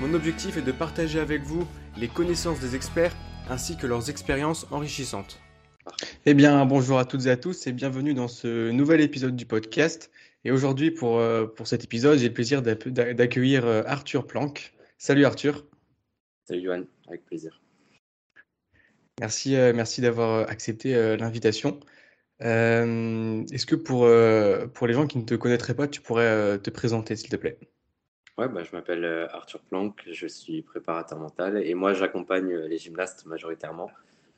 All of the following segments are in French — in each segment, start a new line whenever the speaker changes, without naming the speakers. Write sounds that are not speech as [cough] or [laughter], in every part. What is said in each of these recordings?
Mon objectif est de partager avec vous les connaissances des experts ainsi que leurs expériences enrichissantes. Eh bien, bonjour à toutes et à tous et bienvenue dans ce nouvel épisode du podcast. Et aujourd'hui, pour, euh, pour cet épisode, j'ai le plaisir d'accueillir euh, Arthur Planck. Salut Arthur.
Salut Johan, avec plaisir.
Merci, euh, merci d'avoir accepté l'invitation. Est-ce que pour, pour les gens qui ne te connaîtraient pas, tu pourrais te présenter, s'il te plaît?
Ouais, bah, je m'appelle euh, Arthur Planck, je suis préparateur mental et moi j'accompagne euh, les gymnastes majoritairement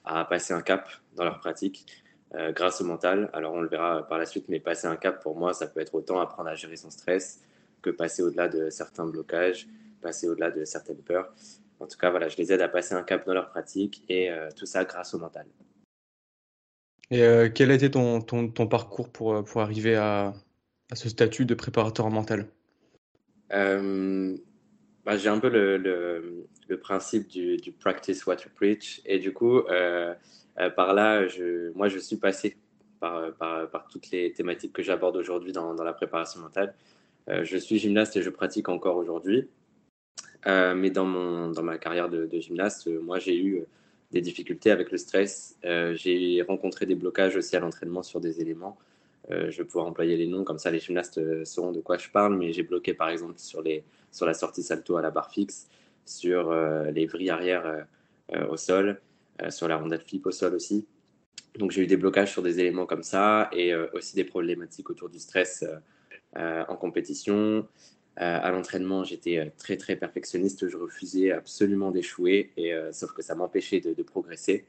à passer un cap dans leur pratique euh, grâce au mental. Alors on le verra par la suite, mais passer un cap pour moi, ça peut être autant apprendre à gérer son stress que passer au-delà de certains blocages, passer au-delà de certaines peurs. En tout cas, voilà, je les aide à passer un cap dans leur pratique et tout ça grâce au mental.
Et quel a été ton, ton, ton parcours pour, pour arriver à, à ce statut de préparateur mental?
Euh, bah, j'ai un peu le, principe du, practice what you preach. Et du coup, euh, euh, par là, moi, je suis passé par, toutes les thématiques que j'aborde aujourd'hui dans, dans, la préparation mentale. je suis gymnaste et je pratique encore aujourd'hui. mais dans, mon, dans ma carrière de, de gymnaste, moi, j'ai eu des difficultés avec le stress. j'ai rencontré des blocages aussi à l'entraînement sur des éléments. Euh, je vais pouvoir employer les noms, comme ça les gymnastes euh, sauront de quoi je parle, mais j'ai bloqué par exemple sur, les, sur la sortie salto à la barre fixe, sur euh, les vrilles arrière au sol, sur la rondelle flip au sol aussi. Donc j'ai eu des blocages sur des éléments comme ça et aussi des problématiques autour du stress en compétition. à l'entraînement, j'étais très très perfectionniste, je refusais absolument d'échouer, et sauf que ça m'empêchait de, de, progresser.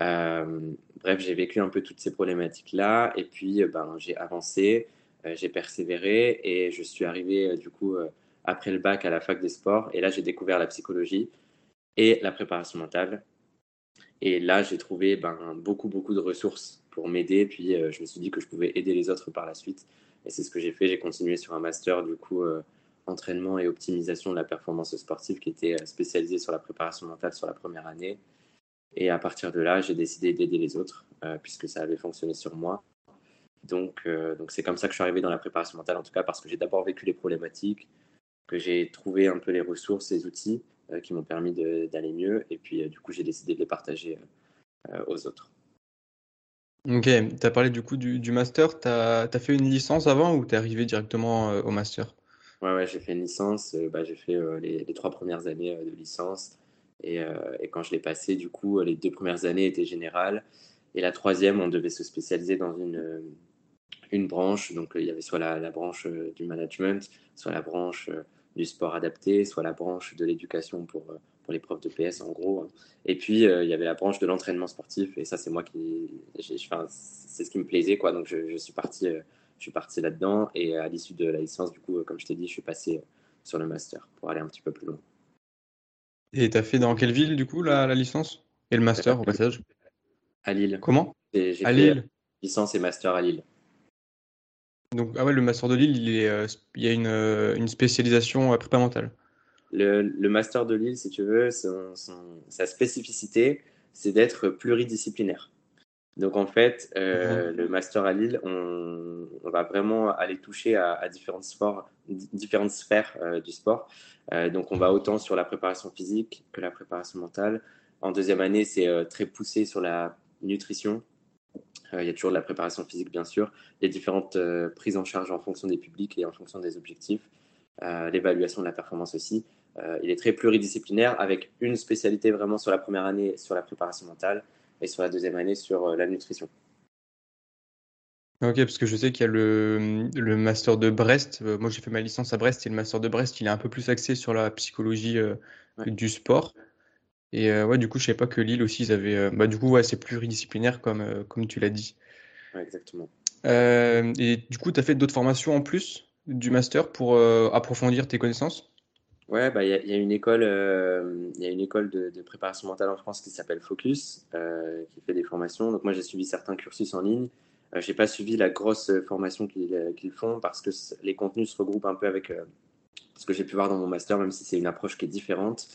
Euh, bref, j'ai vécu un peu toutes ces problématiques-là et puis euh, ben, j'ai avancé, euh, j'ai persévéré et je suis arrivé du coup après le bac à la fac des sports et là j'ai découvert la psychologie et la préparation mentale. Et là, j'ai trouvé ben, beaucoup, beaucoup de ressources pour m'aider. Puis, je me suis dit que je pouvais aider les autres par la suite. Et c'est ce que j'ai fait. J'ai continué sur un master, du coup, entraînement et optimisation de la performance sportive qui était spécialisé sur la préparation mentale sur la première année. Et à partir de là, j'ai décidé d'aider les autres, euh, puisque ça avait fonctionné sur moi. Donc, euh, donc c'est comme ça que je suis arrivé dans la préparation mentale, en tout cas parce que j'ai d'abord vécu les problématiques, que j'ai trouvé un peu les ressources, les outils euh, qui m'ont permis d'aller mieux, et puis du coup j'ai décidé de les partager aux autres.
Ok, tu as parlé du coup du, master, tu as, fait une licence avant ou tu es arrivé directement au master?
Ouais, ouais j'ai fait une licence, bah, j'ai fait les, les, trois premières années de licence, euh, et, quand je l'ai passé, du coup, les deux premières années étaient générales. Et la troisième, on devait se spécialiser dans une, euh, une branche. Donc, il y avait soit la, branche euh, du management, soit la branche du sport adapté, soit la branche de l'éducation pour, pour les profs de PS, en gros. Et puis, il y avait la branche de l'entraînement sportif. Et ça, c'est moi qui. Enfin, c'est ce qui me plaisait, quoi. Donc, je suis parti, je suis parti là-dedans. Et à l'issue de la licence, du coup, comme je t'ai dit, je suis passé sur le master pour aller un petit peu plus loin.
Et tu as fait dans quelle ville, du coup, la, la licence Et le master, au passage
À Lille.
Comment?
J'ai fait Lille. licence et master à Lille.
Donc, ah ouais, le master de Lille, il, est, euh, il y a une, euh, une spécialisation prépa mentale.
Le, le, master de Lille, si tu veux, sa spécificité, c'est d'être pluridisciplinaire. Donc en fait, euh, mhm. le master à Lille, on, on, va vraiment aller toucher à, à différents sports, différentes sphères euh, du sport. Euh, donc on va autant sur la préparation physique que la préparation mentale. En deuxième année, c'est très poussé sur la nutrition. Il y a toujours de la préparation physique, bien sûr. Les différentes prises en charge en fonction des publics et en fonction des objectifs. L'évaluation de la performance aussi. il est très pluridisciplinaire avec une spécialité vraiment sur la première année sur la préparation mentale et sur la deuxième année sur euh, la nutrition.
Ok, parce que je sais qu'il y a le, le, master de Brest. Euh, moi, j'ai fait ma licence à Brest et le master de Brest, il est un peu plus axé sur la psychologie euh, du sport. Et ouais, du coup, je ne savais pas que Lille aussi, ils avaient. bah, du coup, ouais, c'est pluridisciplinaire, comme, comme tu l'as dit.
exactement.
et du coup, tu as fait d'autres formations en plus du master pour approfondir tes connaissances?
Ouais, bah, il y, a une école, euh, il y a une école de, de, préparation mentale en France qui s'appelle Focus, euh, qui fait des formations. Donc moi, j'ai suivi certains cursus en ligne. Euh, j'ai pas suivi la grosse formation qu'ils qu'ils font parce que les contenus se regroupent un peu avec ce que j'ai pu voir dans mon master, même si c'est une approche qui est différente.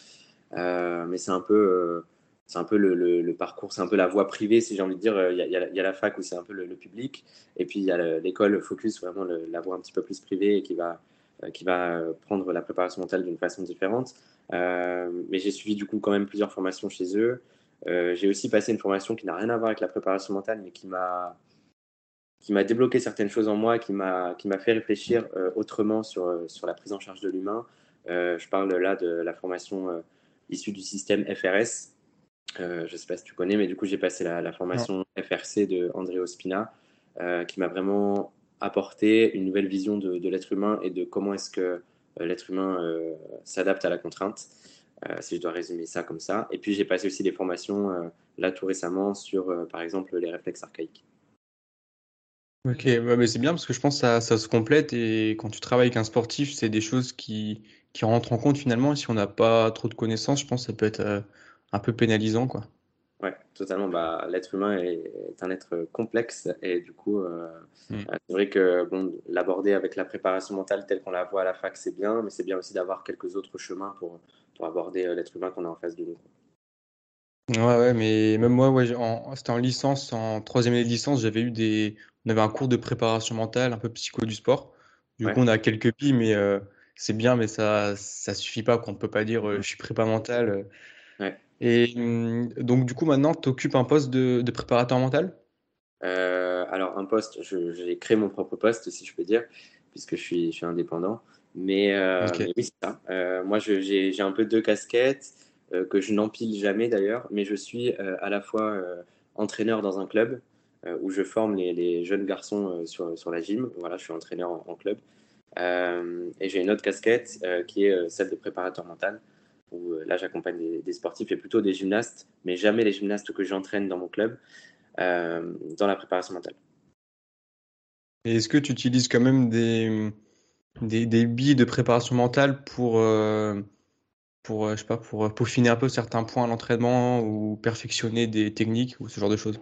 mais c'est un peu, c'est un peu le, le, le parcours, c'est un peu la voie privée, si j'ai envie de dire. Il y, a, la fac où c'est un peu le, public, et puis il y a l'école Focus, vraiment la voie un petit peu plus privée et qui va euh, qui va prendre la préparation mentale d'une façon différente. Euh, mais j'ai suivi du coup quand même plusieurs formations chez eux. Euh, j'ai aussi passé une formation qui n'a rien à voir avec la préparation mentale, mais qui m'a qui m'a débloqué certaines choses en moi, qui m'a qui m'a fait réfléchir autrement sur sur la prise en charge de l'humain. je parle là de la formation issue du système FRS. je ne sais pas si tu connais, mais du coup j'ai passé la, la formation FRC de André Ospina, qui m'a vraiment apporter une nouvelle vision de, l'être humain et de comment est-ce que euh, l'être humain euh, s'adapte à la contrainte, euh, si je dois résumer ça comme ça. Et puis j'ai passé aussi des formations là tout récemment sur, par exemple, les réflexes archaïques.
Ok, mais c'est bien parce que je pense que ça, ça, se complète et quand tu travailles avec un sportif, c'est des choses qui, qui rentrent en compte finalement. Et si on n'a pas trop de connaissances, je pense que ça peut être un peu pénalisant. quoi.
Ouais, totalement. Bah, l'être humain est, un être complexe et du coup, euh, mm. euh, c'est vrai que bon, l'aborder avec la préparation mentale telle qu'on la voit à la fac, c'est bien, mais c'est bien aussi d'avoir quelques autres chemins pour, pour aborder euh, l'être humain qu'on a en face de nous.
Ouais, ouais, mais même moi, ouais, c'était en licence, en troisième année de licence, j'avais eu des, on avait un cours de préparation mentale, un peu psycho du sport. Du coup, on a quelques billes, mais c'est bien, mais ça, ça suffit pas. Qu'on ne peut pas dire, je suis prépa mental. Ouais. Et hum, donc, du coup, maintenant, tu occupes un poste de, préparateur mental?
Euh, Alors, un poste, j'ai créé mon propre poste, si je peux dire, puisque je suis, je suis indépendant. Mais, euh, oui, c'est ça. Euh, moi, j'ai un peu deux casquettes que je n'empile jamais d'ailleurs, mais je suis à la fois entraîneur dans un club où je forme les, les jeunes garçons sur, sur, la gym. Voilà, je suis entraîneur en, en club. et j'ai une autre casquette qui est celle de préparateur mental où euh, là j'accompagne des, sportifs et plutôt des gymnastes, mais jamais les gymnastes que j'entraîne dans mon club, euh, dans la préparation mentale.
Et est-ce que tu utilises quand même des, des, des billes de préparation mentale pour, euh, pour, je sais pas, pour peaufiner un peu certains points à l'entraînement ou perfectionner des techniques ou ce genre de choses?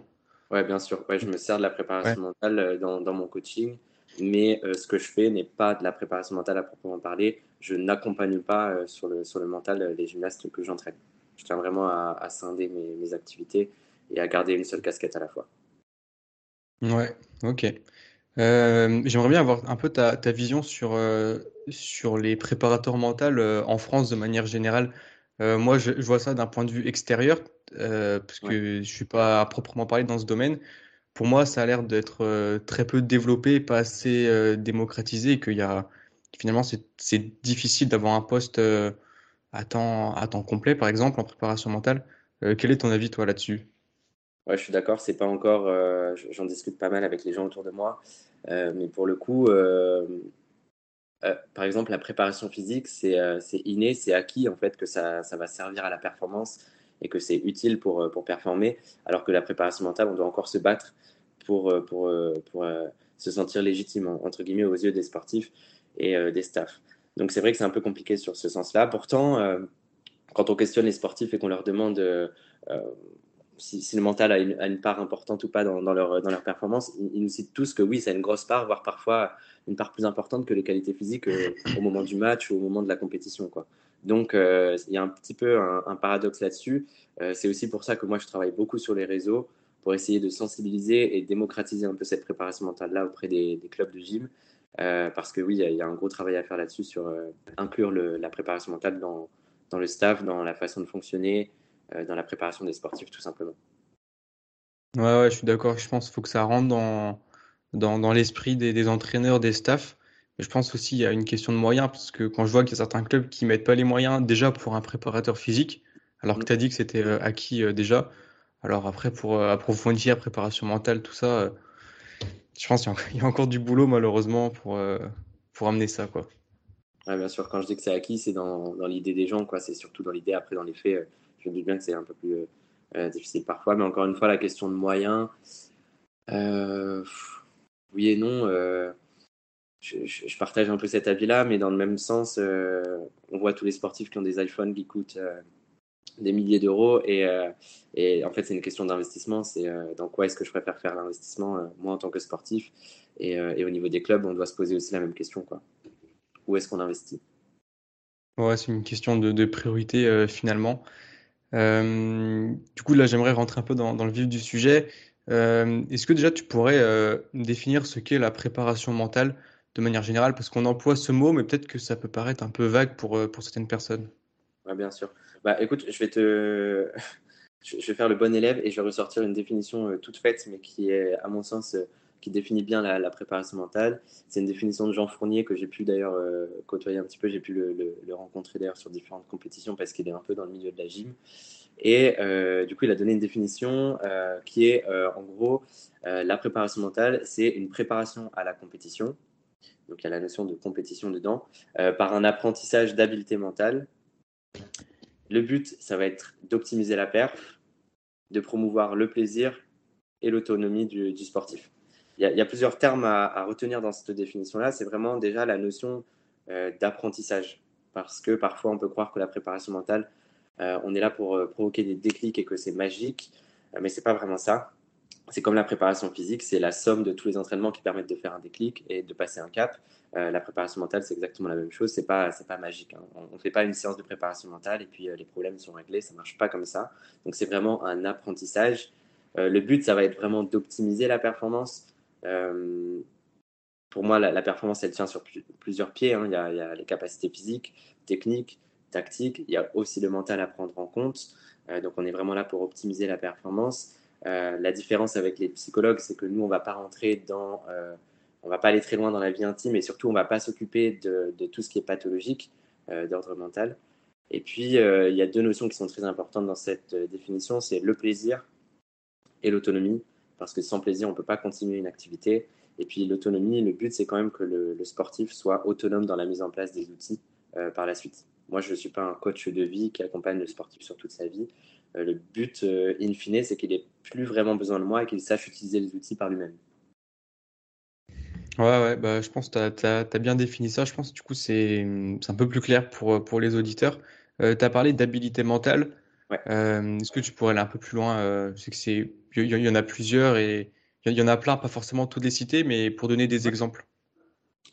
Oui, bien sûr. Ouais, je me sers de la préparation mentale dans, dans, mon coaching, mais ce que je fais n'est pas de la préparation mentale à proprement parler je n'accompagne pas euh, sur, le, sur le mental euh, les gymnastes que j'entraîne. Je tiens vraiment à, scinder mes, mes, activités et à garder une seule casquette à la fois.
Ouais, ok. Euh, j'aimerais bien avoir un peu ta, ta vision sur, sur les préparateurs mentaux en France de manière générale. moi, je, vois ça d'un point de vue extérieur, parce que je ne suis pas à proprement parler dans ce domaine. Pour moi, ça a l'air d'être très peu développé, pas assez démocratisé, et qu'il y a, finalement, c'est difficile d'avoir un poste euh, à, temps, complet, par exemple, en préparation mentale. Euh, quel est ton avis, toi, là-dessus?
Ouais, je suis d'accord. C'est pas encore. Euh, j'en discute pas mal avec les gens autour de moi, mais pour le coup, par exemple, la préparation physique, c'est inné, c'est acquis en fait que ça, va servir à la performance et que c'est utile pour, performer, alors que la préparation mentale, on doit encore se battre pour, pour se sentir légitime entre guillemets aux yeux des sportifs et euh, des staffs. Donc c'est vrai que c'est un peu compliqué sur ce sens-là. Pourtant, euh, quand on questionne les sportifs et qu'on leur demande euh, si, le mental a une, part importante ou pas dans, leur, dans leur performance, ils, nous citent tous que oui, ça a une grosse part, voire parfois une part plus importante que les qualités physiques au moment du match ou au moment de la compétition. Donc il y a un petit peu un, paradoxe là-dessus. c'est aussi pour ça que moi je travaille beaucoup sur les réseaux pour essayer de sensibiliser et démocratiser un peu cette préparation mentale-là auprès des, clubs de gym. Euh, parce que oui, il y, a un gros travail à faire là-dessus sur euh, inclure la préparation mentale dans, dans, le staff, dans la façon de fonctionner, euh, dans la préparation des sportifs, tout simplement.
Ouais, ouais je suis d'accord. Je pense qu'il faut que ça rentre dans, dans, dans l'esprit des, des, entraîneurs, des staffs. Mais je pense aussi qu'il y a une question de moyens, parce que quand je vois qu'il y a certains clubs qui mettent pas les moyens déjà pour un préparateur physique, alors que tu as dit que c'était acquis déjà, alors après pour approfondir préparation mentale, tout ça je pense qu'il [laughs] y, a encore du boulot malheureusement pour, euh, pour amener ça. Quoi.
bien sûr, quand je dis que c'est acquis, c'est dans, dans l'idée des gens, quoi. c'est surtout dans l'idée. Après, dans les faits, euh, je me dis bien que c'est un peu plus euh, difficile parfois, mais encore une fois, la question de moyens, oui et non. je, partage un peu cet avis-là, mais dans le même sens, on voit tous les sportifs qui ont des iPhones qui coûtent des milliers d'euros. Et, et, en fait, c'est une question d'investissement. C'est dans quoi est-ce que je préfère faire l'investissement, moi en tant que sportif. Et, au niveau des clubs, on doit se poser aussi la même question. Quoi. Où est-ce qu'on investit?
Ouais, c'est une question de, priorité finalement. Euh, du coup, là, j'aimerais rentrer un peu dans, le vif du sujet. Euh, est-ce que déjà tu pourrais euh, définir ce qu'est la préparation mentale de manière générale? Parce qu'on emploie ce mot, mais peut-être que ça peut paraître un peu vague pour certaines personnes.
Ouais, bien sûr. Bah, écoute, je vais te. [laughs] je vais faire le bon élève et je vais ressortir une définition toute faite, mais qui est, à mon sens, qui définit bien la, préparation mentale. C'est une définition de Jean Fournier que j'ai pu d'ailleurs côtoyer un petit peu. J'ai pu le, rencontrer d'ailleurs sur différentes compétitions parce qu'il est un peu dans le milieu de la gym. Et euh, du coup, il a donné une définition euh, qui est euh, en gros la préparation mentale, c'est une préparation à la compétition. Donc il y a la notion de compétition dedans, par un apprentissage d'habileté mentale. Le but, ça va être d'optimiser la perf, de promouvoir le plaisir et l'autonomie du, sportif. Il y, a, plusieurs termes à, retenir dans cette définition-là. C'est vraiment déjà la notion d'apprentissage, parce que parfois on peut croire que la préparation mentale, euh, on est là pour euh, provoquer des déclics et que c'est magique, euh, mais c'est pas vraiment ça. C'est comme la préparation physique, c'est la somme de tous les entraînements qui permettent de faire un déclic et de passer un cap. la préparation mentale, c'est exactement la même chose. C'est pas, c'est pas magique. Hein. On ne fait pas une séance de préparation mentale et puis les problèmes sont réglés. Ça marche pas comme ça. Donc c'est vraiment un apprentissage. le but, ça va être vraiment d'optimiser la performance. pour moi, la, performance, elle tient sur plusieurs pieds. Hein. Il, y a, les capacités physiques, techniques, tactique, il y a aussi le mental à prendre en compte. Euh, donc on est vraiment là pour optimiser la performance. Euh, la différence avec les psychologues, c'est que nous, on ne va pas rentrer dans, euh, on va pas aller très loin dans la vie intime et surtout, on ne va pas s'occuper de, tout ce qui est pathologique d'ordre mental. Et puis, il y a deux notions qui sont très importantes dans cette définition, c'est le plaisir et l'autonomie, parce que sans plaisir, on ne peut pas continuer une activité. Et puis l'autonomie, le but, c'est quand même que le, sportif soit autonome dans la mise en place des outils par la suite. Moi, je ne suis pas un coach de vie qui accompagne le sportif sur toute sa vie. Euh, le but, euh, in fine, c'est qu'il n'ait plus vraiment besoin de moi et qu'il sache utiliser les outils par lui-même.
Ouais, ouais bah, je pense que tu as, bien défini ça. Je pense que du coup, c'est un peu plus clair pour, pour les auditeurs. Euh, tu as parlé d'habilité mentale. Est-ce que tu pourrais aller un peu plus loin? Je sais que c'est, il y, en a plusieurs et il y en a plein, pas forcément tous les cités, mais pour donner des exemples.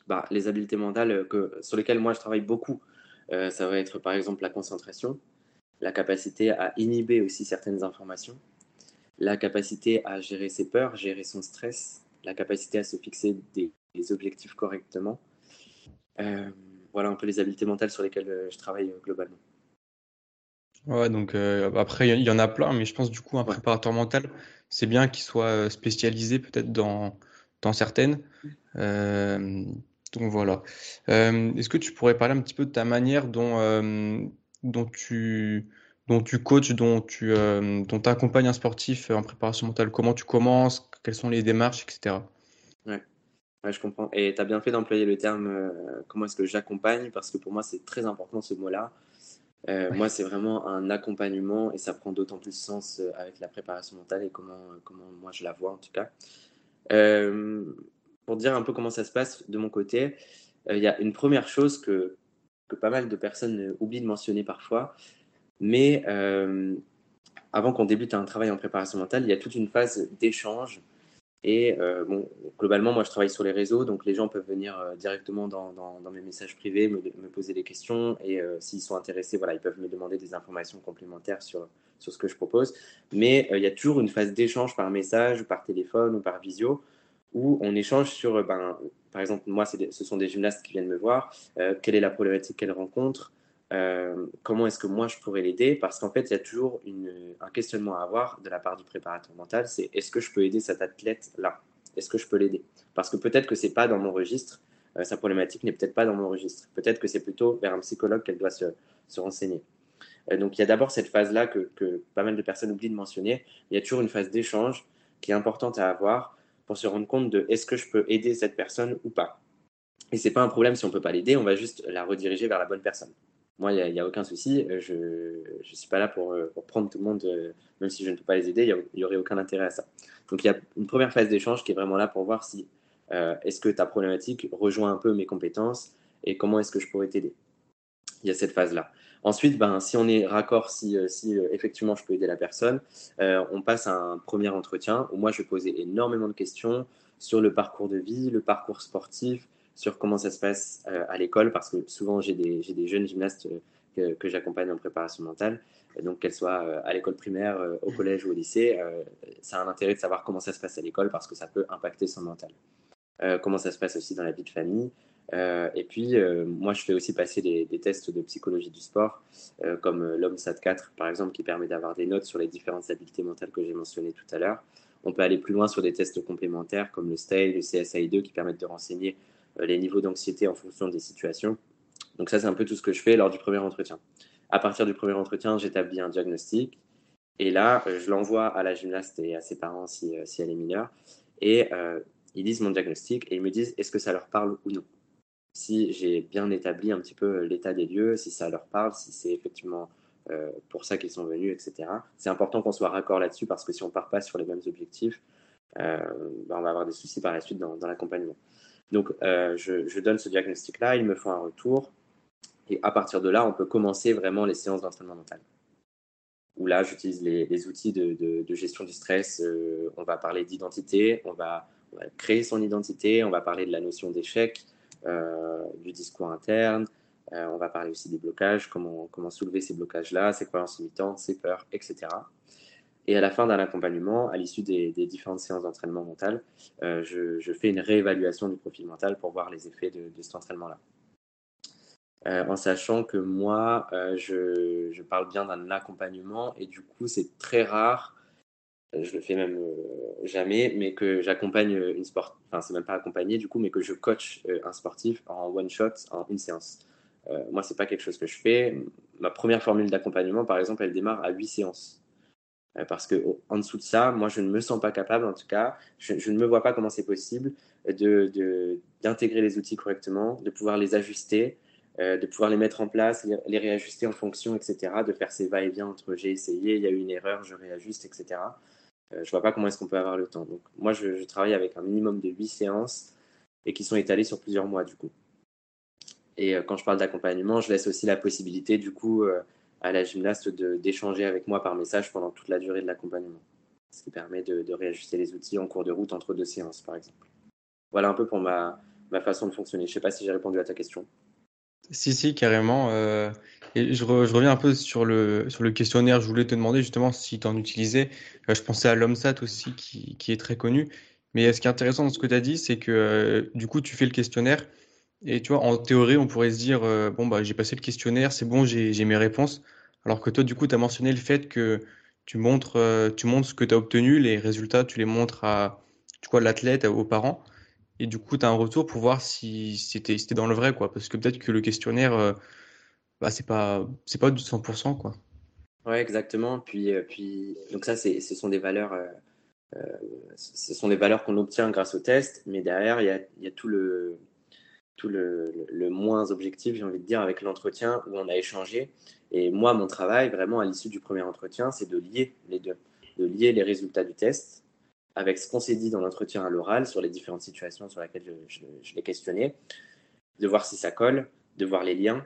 Bah, les habiletés mentales que, sur lesquelles moi je travaille beaucoup, euh, ça va être par exemple la concentration, la capacité à inhiber aussi certaines informations, la capacité à gérer ses peurs, gérer son stress, la capacité à se fixer des, objectifs correctement. Euh, voilà un peu les habiletés mentales sur lesquelles euh, je travaille globalement.
Ouais, donc après, il y, en a plein, mais je pense du coup, un préparateur mental, c'est bien qu'il soit spécialisé peut-être dans, dans certaines. Donc voilà. Euh, est-ce que tu pourrais parler un petit peu de ta manière dont, euh, dont, tu, dont tu coaches, dont tu euh, dont accompagnes un sportif en préparation mentale Comment tu commences? Quelles sont les démarches, etc.
Ouais. je comprends. Et tu as bien fait d'employer le terme comment est-ce que j'accompagne? Parce que pour moi, c'est très important ce mot-là. Moi, c'est vraiment un accompagnement et ça prend d'autant plus sens avec la préparation mentale et comment, comment moi je la vois en tout cas pour dire un peu comment ça se passe de mon côté, euh, il y a une première chose que, que, pas mal de personnes oublient de mentionner parfois, mais euh, avant qu'on débute un travail en préparation mentale, il y a toute une phase d'échange. Et euh, bon, globalement, moi, je travaille sur les réseaux, donc les gens peuvent venir directement dans, mes messages privés, me, poser des questions, et s'ils sont intéressés, voilà, ils peuvent me demander des informations complémentaires sur, sur ce que je propose. Mais il y a toujours une phase d'échange par message, par téléphone, ou par visio, où on échange sur, euh, ben, par exemple, moi, ce sont des gymnastes qui viennent me voir, euh, quelle est la problématique qu'elle rencontre, euh, comment est-ce que moi je pourrais l'aider, parce qu'en fait, il y a toujours un questionnement à avoir de la part du préparateur mental, c'est est-ce que je peux aider cet athlète-là? Est-ce que je peux l'aider? Parce que peut-être que c'est pas dans mon registre, sa problématique n'est peut-être pas dans mon registre, peut-être que c'est plutôt vers un psychologue qu'elle doit se, renseigner. donc il y a d'abord cette phase-là que, pas mal de personnes oublient de mentionner, il y a toujours une phase d'échange qui est importante à avoir, pour se rendre compte de est-ce que je peux aider cette personne ou pas. Et c'est pas un problème si on peut pas l'aider, on va juste la rediriger vers la bonne personne. Moi, il n'y a, aucun souci, je ne suis pas là pour, euh, pour, prendre tout le monde, euh, même si je ne peux pas les aider, il n'y aurait aucun intérêt à ça. Donc il y a une première phase d'échange qui est vraiment là pour voir si est-ce que ta problématique rejoint un peu mes compétences et comment est-ce que je pourrais t'aider Il y a cette phase-là. Ensuite, ben, si on est raccord, si, si effectivement je peux aider la personne, on passe à un premier entretien où moi je vais poser énormément de questions sur le parcours de vie, le parcours sportif, sur comment ça se passe à l'école, parce que souvent j'ai des, des, jeunes gymnastes que, j'accompagne en préparation mentale. Donc, qu'elles soient euh, à l'école primaire, euh, au collège ou au lycée, euh, ça a un intérêt de savoir comment ça se passe à l'école parce que ça peut impacter son mental. comment ça se passe aussi dans la vie de famille. Et puis, moi, je fais aussi passer des, tests de psychologie du sport, comme l'homme SAT 4, par exemple, qui permet d'avoir des notes sur les différentes habiletés mentales que j'ai mentionnées tout à l'heure. On peut aller plus loin sur des tests complémentaires, comme le STAY, le CSI2, qui permettent de renseigner les niveaux d'anxiété en fonction des situations. Donc ça, c'est un peu tout ce que je fais lors du premier entretien. À partir du premier entretien, j'établis un diagnostic. Et là, je l'envoie à la gymnaste et à ses parents si, euh, elle est mineure. Et euh, ils lisent mon diagnostic et ils me disent est-ce que ça leur parle ou non? Si j'ai bien établi un petit peu l'état des lieux, si ça leur parle, si c'est effectivement euh, pour ça qu'ils sont venus, etc. C'est important qu'on soit raccord là-dessus parce que si on ne part pas sur les mêmes objectifs, ben, on va avoir des soucis par la suite dans, l'accompagnement. Donc, je, donne ce diagnostic-là, ils me font un retour. Et à partir de là, on peut commencer vraiment les séances d'entraînement mental. Où là, j'utilise les, outils de, gestion du stress. Euh, on va parler d'identité, on va, créer son identité, on va parler de la notion d'échec, euh, du discours interne, euh, on va parler aussi des blocages, comment, comment soulever ces blocages-là, ses croyances limitantes, ses peurs, etc. Et à la fin d'un accompagnement, à l'issue des, différentes séances d'entraînement mental, je, fais une réévaluation du profil mental pour voir les effets de cet entraînement-là. Euh, en sachant que moi, euh, je, parle bien d'un accompagnement et du coup, c'est très rare, euh, je le fais même jamais, mais que j'accompagne une sport, enfin, c'est même pas accompagné du coup, mais que je coach un sportif en one shot, en une séance. moi, c'est pas quelque chose que je fais. Ma première formule d'accompagnement, par exemple, elle démarre à huit séances. Parce que en dessous de ça, moi, je ne me sens pas capable, en tout cas, je, ne me vois pas comment c'est possible de, d'intégrer les outils correctement, de pouvoir les ajuster, euh, de pouvoir les mettre en place, les, réajuster en fonction, etc., de faire ces va-et-vient entre j'ai essayé, il y a eu une erreur, je réajuste, etc. Euh, je vois pas comment est-ce qu'on peut avoir le temps. Donc moi, je, travaille avec un minimum de 8 séances et qui sont étalées sur plusieurs mois du coup. Et euh, quand je parle d'accompagnement, je laisse aussi la possibilité du coup à la gymnaste d'échanger avec moi par message pendant toute la durée de l'accompagnement, ce qui permet de, réajuster les outils en cours de route entre deux séances par exemple. Voilà un peu pour ma, ma façon de fonctionner. Je sais pas si j'ai répondu à ta question.
Si, si, carrément. Euh, et je, reviens un peu sur le, sur le questionnaire. Je voulais te demander justement si tu en utilisais. Euh, je pensais à l'OMSAT aussi, qui, qui, est très connu. Mais ce qui est intéressant dans ce que tu as dit, c'est que euh, du coup, tu fais le questionnaire. Et tu vois, en théorie, on pourrait se dire bon, bah, j'ai passé le questionnaire, c'est bon, j'ai mes réponses. Alors que toi, du coup, tu as mentionné le fait que tu montres, tu montres ce que tu as obtenu, les résultats, tu les montres à tu vois, l'athlète, aux parents et du coup, tu as un retour pour voir si c'était dans le vrai, quoi. Parce que peut-être que le questionnaire, euh, bah, c'est pas, c'est pas du 100%, quoi.
Ouais, exactement. Puis, euh, puis, donc ça, ce sont des valeurs, euh, ce sont des valeurs qu'on obtient grâce au test, mais derrière, il y a, y a, tout le, tout le, moins objectif, j'ai envie de dire, avec l'entretien où on a échangé. Et moi, mon travail, vraiment, à l'issue du premier entretien, c'est de lier les deux, de lier les résultats du test avec ce qu'on s'est dit dans l'entretien à l'oral sur les différentes situations sur lesquelles je, l'ai questionné, de voir si ça colle, de voir les liens,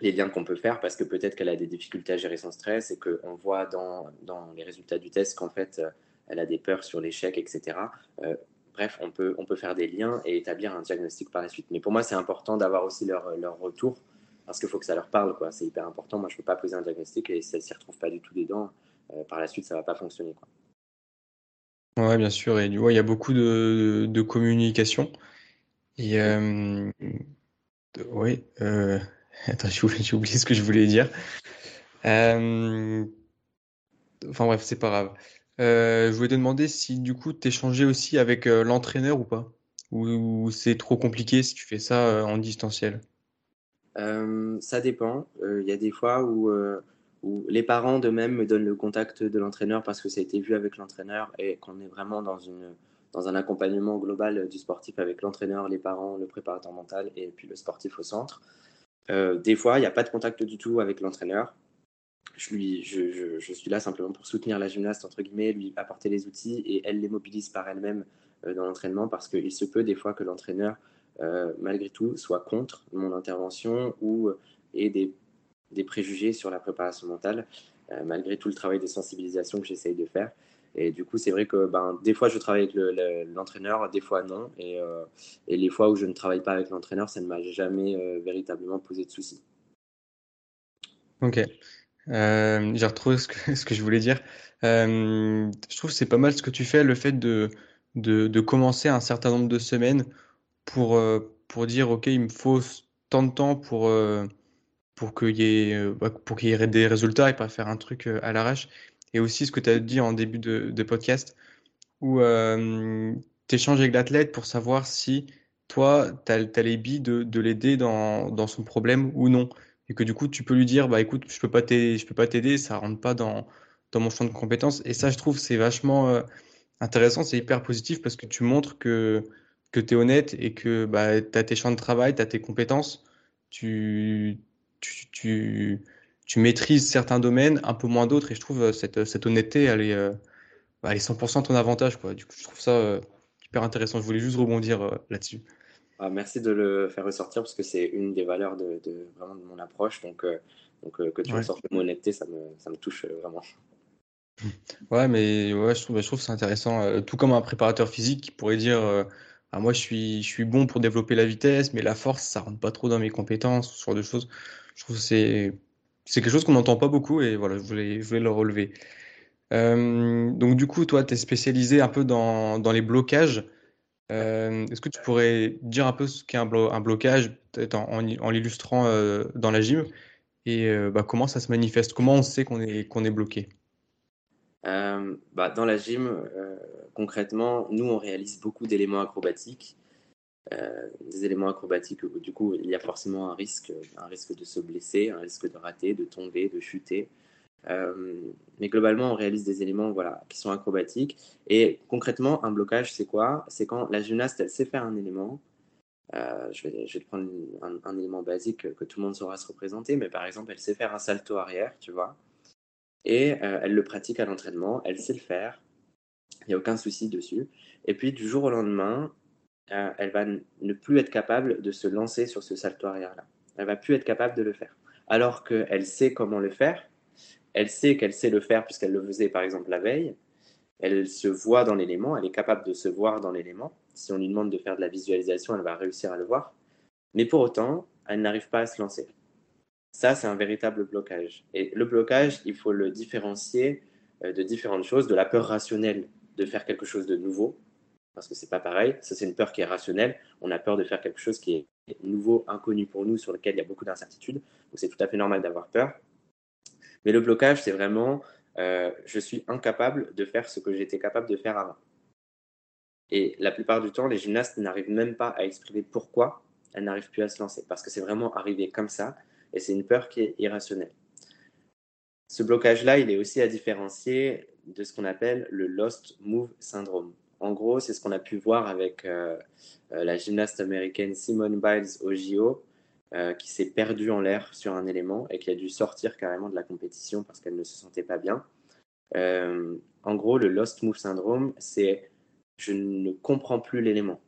les liens qu'on peut faire, parce que peut-être qu'elle a des difficultés à gérer son stress et qu'on voit dans, dans, les résultats du test qu'en fait, euh, elle a des peurs sur l'échec, etc. Euh, bref, on peut, on peut faire des liens et établir un diagnostic par la suite. Mais pour moi, c'est important d'avoir aussi leur, leur retour, parce qu'il faut que ça leur parle, quoi. C'est hyper important. Moi, je ne peux pas poser un diagnostic et si elle ne s'y retrouve pas du tout dedans, euh, par la suite, ça ne va pas fonctionner, quoi.
Ouais, bien sûr. Et du coup, il y a beaucoup de, de communication. Et euh, oui, [laughs] attends, j'ai oublié, ce que je voulais dire. Euh, enfin bref, c'est pas grave. Euh, je voulais te demander si du coup tu échangeais aussi avec euh, l'entraîneur ou pas, ou, c'est trop compliqué si tu fais ça en distanciel?
ça dépend. Il y a des fois où les parents d'eux-mêmes me donnent le contact de l'entraîneur parce que ça a été vu avec l'entraîneur et qu'on est vraiment dans, une, dans un accompagnement global du sportif avec l'entraîneur, les parents, le préparateur mental et puis le sportif au centre. Euh, des fois, il n'y a pas de contact du tout avec l'entraîneur. Je, suis là simplement pour soutenir la gymnaste, entre guillemets, lui apporter les outils et elle les mobilise par elle-même dans l'entraînement parce qu'il se peut des fois que l'entraîneur, malgré tout, soit contre mon intervention ou ait des, des préjugés sur la préparation mentale, malgré tout le travail de sensibilisation que j'essaye de faire. Et du coup, c'est vrai que ben, des fois, je travaille avec l'entraîneur, des fois non. Et, et, les fois où je ne travaille pas avec l'entraîneur, ça ne m'a jamais véritablement posé de soucis.
Ok. Euh, j'ai retrouvé [laughs] ce que, je voulais dire. Euh, je trouve que c'est pas mal ce que tu fais, le fait de, de, commencer un certain nombre de semaines pour, euh, pour dire, OK, il me faut tant de temps pour, euh, pour qu'il y, bah, pour qu'il y ait des résultats et pas faire un truc à l'arrache. Et aussi ce que tu as dit en début de, podcast, où tu échanges avec l'athlète pour savoir si toi, tu as, les billes de, de l'aider dans, son problème ou non. Et que du coup tu peux lui dire bah écoute je peux peux pas t'aider ça rentre pas dans mon champ de compétences. Et ça je trouve c'est vachement euh, intéressant c'est hyper positif parce que tu montres que que tu es honnête et que bah tu as tes champs de travail tu as tes compétences. Tu tu maîtrises certains domaines un peu moins d'autres et je trouve euh, cette cette honnêteté elle est euh, bah, elle est 100% ton avantage quoi du coup je trouve ça hyper intéressant je voulais juste rebondir là-dessus
ah, merci de le faire ressortir parce que c'est une des valeurs de, vraiment de mon approche. Donc, euh, donc euh, que tu ressortes le mot honnêteté, ça me, ça me touche euh, vraiment. [laughs]
Ouais, mais ouais, je trouve, je trouve c'est intéressant. tout comme un préparateur physique qui pourrait dire ah, Moi, je suis, je suis bon pour développer la vitesse, mais la force, ça rentre pas trop dans mes compétences, ce genre de choses. Je trouve que c'est, c'est quelque chose qu'on n'entend pas beaucoup et voilà, je voulais, le relever. donc, du coup, toi, tu es spécialisé un peu dans, dans les blocages. Euh, est-ce que tu pourrais dire un peu ce qu'est un, blocage, peut-être en, l'illustrant euh, dans la gym, et euh, bah, comment ça se manifeste? Comment on sait qu'on est, est bloqué?
Bah, Dans la gym, concrètement, nous, on réalise beaucoup d'éléments acrobatiques. Des éléments acrobatiques où du coup il y a forcément un risque, un risque de se blesser, un risque de rater, de tomber, de chuter. Euh, mais globalement, on réalise des éléments voilà, qui sont acrobatiques. Et concrètement, un blocage, c'est quoi? C'est quand la gymnaste, elle sait faire un élément. Euh, je, vais, je, vais, prendre un, élément basique que tout le monde saura se représenter, mais par exemple, elle sait faire un salto arrière, tu vois. Et euh, elle le pratique à l'entraînement, elle sait le faire. Il n'y a aucun souci dessus. Et puis, du jour au lendemain, elle va ne plus être capable de se lancer sur ce salto arrière-là. Elle va plus être capable de le faire. Alors qu'elle sait comment le faire, elle sait qu'elle sait le faire puisqu'elle le faisait par exemple la veille. Elle se voit dans l'élément, elle est capable de se voir dans l'élément. Si on lui demande de faire de la visualisation, elle va réussir à le voir. Mais pour autant, elle n'arrive pas à se lancer. Ça, c'est un véritable blocage. Et le blocage, il faut le différencier euh, de différentes choses, de la peur rationnelle de faire quelque chose de nouveau, parce que c'est pas pareil. Ça, c'est une peur qui est rationnelle. On a peur de faire quelque chose qui est nouveau, inconnu pour nous, sur lequel il y a beaucoup d'incertitudes. Donc, c'est tout à fait normal d'avoir peur. Mais le blocage, c'est vraiment euh, je suis incapable de faire ce que j'étais capable de faire avant. Et la plupart du temps, les gymnastes n'arrivent même pas à exprimer pourquoi elles n'arrivent plus à se lancer, parce que c'est vraiment arrivé comme ça, et c'est une peur qui est irrationnelle. Ce blocage-là, il est aussi à différencier de ce qu'on appelle le Lost Move Syndrome. En gros, c'est ce qu'on a pu voir avec euh, euh, la gymnaste américaine Simone Biles au JO, euh, qui s'est perdue en l'air sur un élément et qui a dû sortir carrément de la compétition parce qu'elle ne se sentait pas bien. En gros, le Lost Move Syndrome, c'est je ne comprends plus l'élément.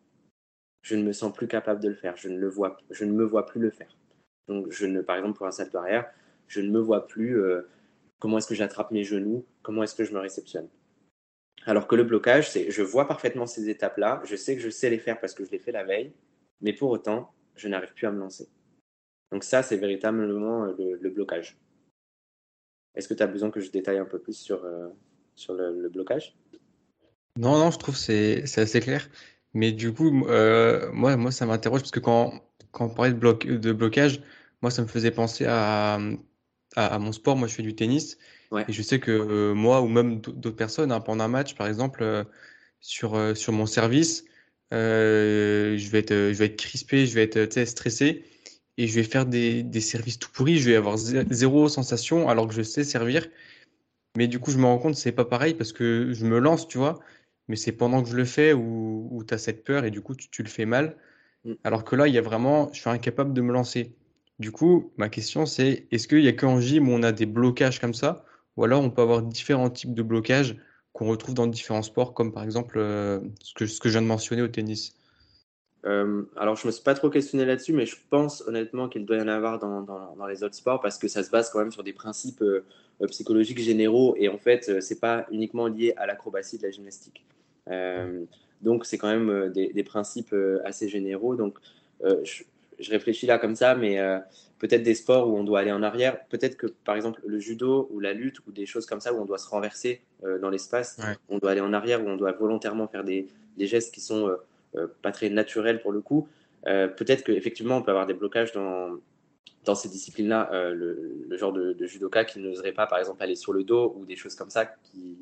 Je ne me sens plus capable de le faire. Je ne, le vois, je ne me vois plus le faire. Donc, je ne, par exemple, pour un salto arrière, je ne me vois plus comment est-ce que j'attrape mes genoux, comment est-ce que je me réceptionne? Alors que le blocage, c'est je vois parfaitement ces étapes-là, je sais que je sais les faire parce que je les fais la veille, mais pour autant, je n'arrive plus à me lancer. Donc ça, c'est véritablement euh, le, blocage. Est-ce que tu as besoin que je détaille un peu plus sur, euh, sur le, blocage?
Non, non, je trouve c'est assez clair. Mais du coup, euh, moi, moi, ça m'interroge parce que quand, quand on parlait de, bloc, de blocage, moi, ça me faisait penser à, à, mon sport. Moi, je fais du tennis. Et je sais que moi, ou même d'autres personnes, hein, pendant un match, par exemple, sur, sur mon service, je, vais être, je vais être crispé, je vais être stressé et je vais faire des, des services tout pourris, je vais avoir zéro sensation alors que je sais servir. Mais du coup, je me rends compte que c'est pas pareil parce que je me lance, tu vois, mais c'est pendant que je le fais où, où tu as cette peur et du coup, tu, tu, le fais mal. Mm. Alors que là, il y a vraiment, je suis incapable de me lancer. Du coup, ma question, c'est est-ce qu'il y a qu'en gym où on a des blocages comme ça ou alors on peut avoir différents types de blocages qu'on retrouve dans différents sports, comme par exemple ce, que, ce que je viens de mentionner au tennis
alors, je me suis pas trop questionné là-dessus, mais je pense honnêtement qu'il doit y en avoir dans, dans, les autres sports parce que ça se base quand même sur des principes psychologiques généraux et en fait, c'est pas uniquement lié à l'acrobatie de la gymnastique. donc, c'est quand même des, des, principes assez généraux. Donc, je, réfléchis là comme ça, mais peut-être des sports où on doit aller en arrière. Peut-être que, par exemple, le judo ou la lutte ou des choses comme ça où on doit se renverser euh, dans l'espace, on doit aller en arrière, où on doit volontairement faire des, des gestes qui sont euh, euh, pas très naturels pour le coup. peut-être qu'effectivement, on peut avoir des blocages dans, dans ces disciplines-là, le, genre de, judoka qui n'oserait pas, par exemple, aller sur le dos ou des choses comme ça, qui,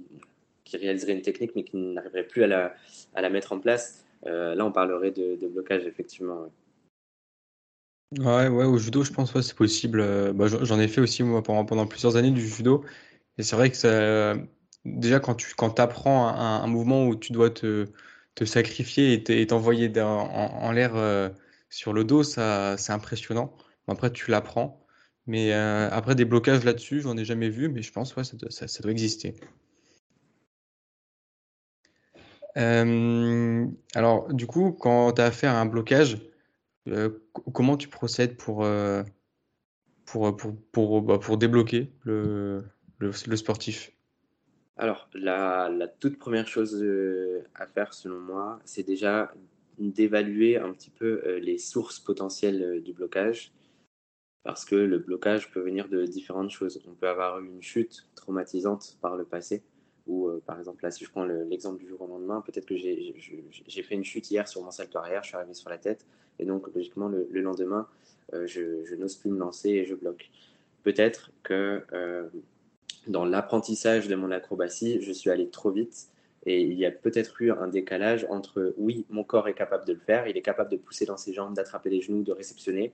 qui réaliserait une technique mais qui n'arriverait plus à la, à la, mettre en place. là, on parlerait de, de blocage, effectivement.
Ouais, ouais, au judo, je pense que c'est possible. Euh, bah, j'en ai fait aussi moi pendant, plusieurs années du judo. Et c'est vrai que ça, déjà quand tu quand apprends un, mouvement où tu dois te, te sacrifier et t'envoyer en, en l'air euh, sur le dos, ça, c'est impressionnant. Après, tu l'apprends. Mais euh, après, des blocages là-dessus, j'en ai jamais vu, mais je pense ouais, ça, ça, doit exister. alors, du coup, quand tu as affaire à un blocage, comment tu procèdes pour, euh, pour, pour, pour, bah, pour débloquer le, le, sportif?
Alors, la, la, toute première chose euh, à faire, selon moi, c'est déjà d'évaluer un petit peu les sources potentielles du blocage. Parce que le blocage peut venir de différentes choses. On peut avoir une chute traumatisante par le passé ou par exemple là si je prends l'exemple du jour au lendemain, peut-être que j'ai fait une chute hier sur mon salto arrière, je suis arrivé sur la tête, et donc, logiquement, le, lendemain, euh, je, n'ose plus me lancer et je bloque. Peut-être que euh, dans l'apprentissage de mon acrobatie, je suis allé trop vite et il y a peut-être eu un décalage entre oui, mon corps est capable de le faire, il est capable de pousser dans ses jambes, d'attraper les genoux, de réceptionner.